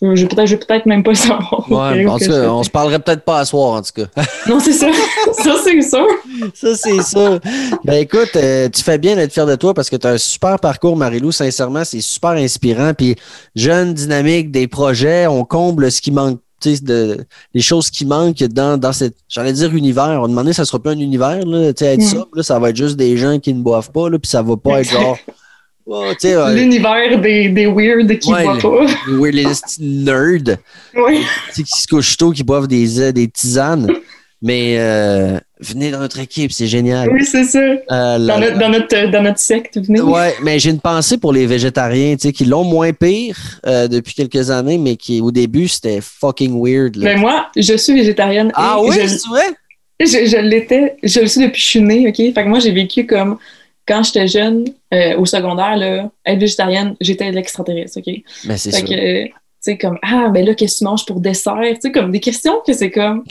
[SPEAKER 2] Je, je peut-être, je peut-être même pas savoir.
[SPEAKER 1] Ouais, en tout cas, on se parlerait peut-être pas à soir, en tout cas.
[SPEAKER 2] non, c'est ça. ça, c'est sûr.
[SPEAKER 1] ça, c'est ça. Ben écoute, euh, tu fais bien d'être fier de toi parce que tu as un super parcours, Marilou. Sincèrement, c'est super inspirant. Puis jeune, dynamique, des projets, on comble ce qui manque de, les choses qui manquent dans, dans cette, j'allais dire univers. On demandait, ça sera pas un univers, là, être mm. ça va être juste des gens qui ne boivent pas, là, puis ça va pas être genre.
[SPEAKER 2] Oh, L'univers des, des weird qui boivent pas.
[SPEAKER 1] Les, nerds. Qui se couchent tôt, qui boivent des, des tisanes. Mais euh, venez dans notre équipe, c'est génial.
[SPEAKER 2] Oui, c'est ça. Euh, dans, notre, dans, notre, dans, notre, secte, venez.
[SPEAKER 1] Oui, mais j'ai une pensée pour les végétariens, tu sais, qui l'ont moins pire euh, depuis quelques années, mais qui au début, c'était fucking weird.
[SPEAKER 2] Mais moi, je suis végétarienne.
[SPEAKER 1] Ah oui, c'est vrai?
[SPEAKER 2] Je, je l'étais, je le suis depuis que je suis née, OK? Fait que moi, j'ai vécu comme quand j'étais jeune, euh, au secondaire, là, être végétarienne, j'étais l'extraterrestre, OK?
[SPEAKER 1] Mais c'est ça.
[SPEAKER 2] tu sais, comme, ah, ben là, qu'est-ce que tu manges pour dessert? Tu sais, comme des questions que c'est comme.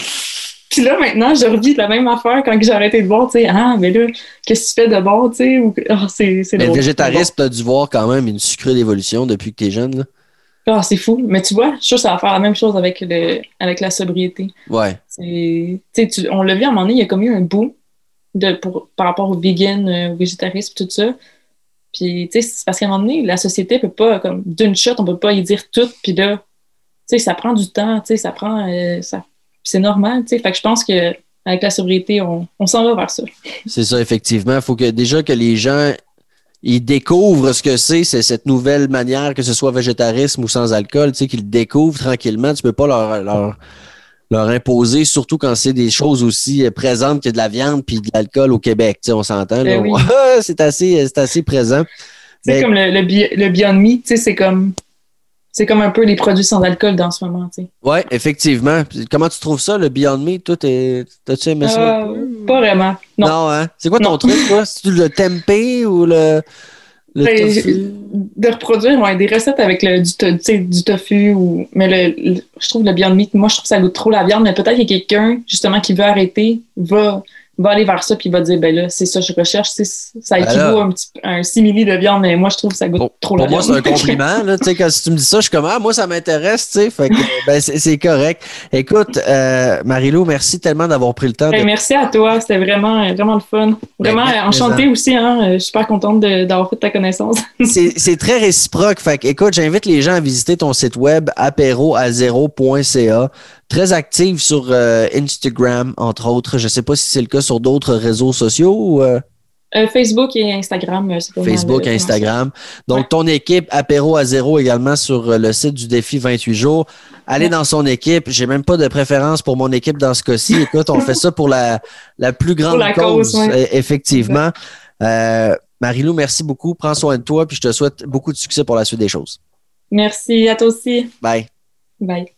[SPEAKER 2] Puis là, maintenant, je revis la même affaire quand j'ai arrêté de boire, tu sais, ah, mais là, qu'est-ce que tu fais de bon, tu sais? Ou... Oh, c'est,
[SPEAKER 1] mais le végétarisme, tu as dû voir quand même une sucrée d'évolution depuis que tu es jeune, là.
[SPEAKER 2] Ah, c'est fou. Mais tu vois, je suis sûr que ça va faire la même chose avec, le, avec la sobriété.
[SPEAKER 1] Ouais.
[SPEAKER 2] Tu, on l'a vu à un moment donné, il y a comme eu un bout de, pour, par rapport au vegan, euh, au végétarisme, tout ça. Puis, tu sais, c'est parce qu'à un moment donné, la société peut pas, comme d'une shot, on peut pas y dire tout. Puis là, tu sais, ça prend du temps, tu sais, ça prend. Euh, ça, c'est normal, tu sais. Fait que je pense que avec la sobriété, on, on s'en va vers ça.
[SPEAKER 1] C'est ça, effectivement. Il faut que déjà que les gens ils découvrent ce que c'est, c'est cette nouvelle manière, que ce soit végétarisme ou sans alcool, tu sais, qu'ils découvrent tranquillement. Tu peux pas leur, leur, leur imposer, surtout quand c'est des choses aussi présentes que de la viande puis de l'alcool au Québec. Tu sais, on s'entend.
[SPEAKER 2] Ben
[SPEAKER 1] c'est assez, c'est assez présent.
[SPEAKER 2] C'est comme le, le, le Beyond Meat, tu sais, c'est comme c'est comme un peu les produits sans alcool dans ce moment, tu sais.
[SPEAKER 1] Oui, effectivement. Comment tu trouves ça, le Beyond Meat? Toi, t'as-tu aimé ça?
[SPEAKER 2] Euh, pas vraiment. Non.
[SPEAKER 1] Non, hein? C'est quoi ton truc, toi? C'est-tu le tempeh ou le. le
[SPEAKER 2] ben, tofu? De reproduire ouais, des recettes avec le, du, du tofu ou. Mais le, je trouve le Beyond Meat, moi, je trouve que ça goûte trop la viande, mais peut-être que quelqu'un, justement, qui veut arrêter, va va aller vers ça puis va dire ben là c'est ça que je recherche ça ben équivaut à un petit un simili de viande mais moi je trouve que ça goûte trop la.
[SPEAKER 1] Pour moi c'est un compliment là tu sais quand tu me dis ça je suis comme ah moi ça m'intéresse tu sais ben c'est correct. Écoute euh, Marilou merci tellement d'avoir pris le temps
[SPEAKER 2] ben, merci à toi c'était vraiment vraiment le fun. Vraiment ben, enchanté aussi hein je suis super contente d'avoir fait ta connaissance.
[SPEAKER 1] C'est très réciproque fait écoute j'invite les gens à visiter ton site web apéroazero.ca très active sur euh, Instagram, entre autres. Je ne sais pas si c'est le cas sur d'autres réseaux sociaux.
[SPEAKER 2] Euh? Euh, Facebook et Instagram.
[SPEAKER 1] Facebook et Instagram. Donc, ton équipe, Apéro à zéro également sur le site du défi 28 jours. Allez dans son équipe. J'ai même pas de préférence pour mon équipe dans ce cas-ci. Écoute, on fait ça pour la, la plus grande cause, e, effectivement. Marilou, merci beaucoup. Prends soin de toi, puis je te souhaite beaucoup de succès pour la suite des choses.
[SPEAKER 2] Merci à toi aussi.
[SPEAKER 1] Bye.
[SPEAKER 2] Bye.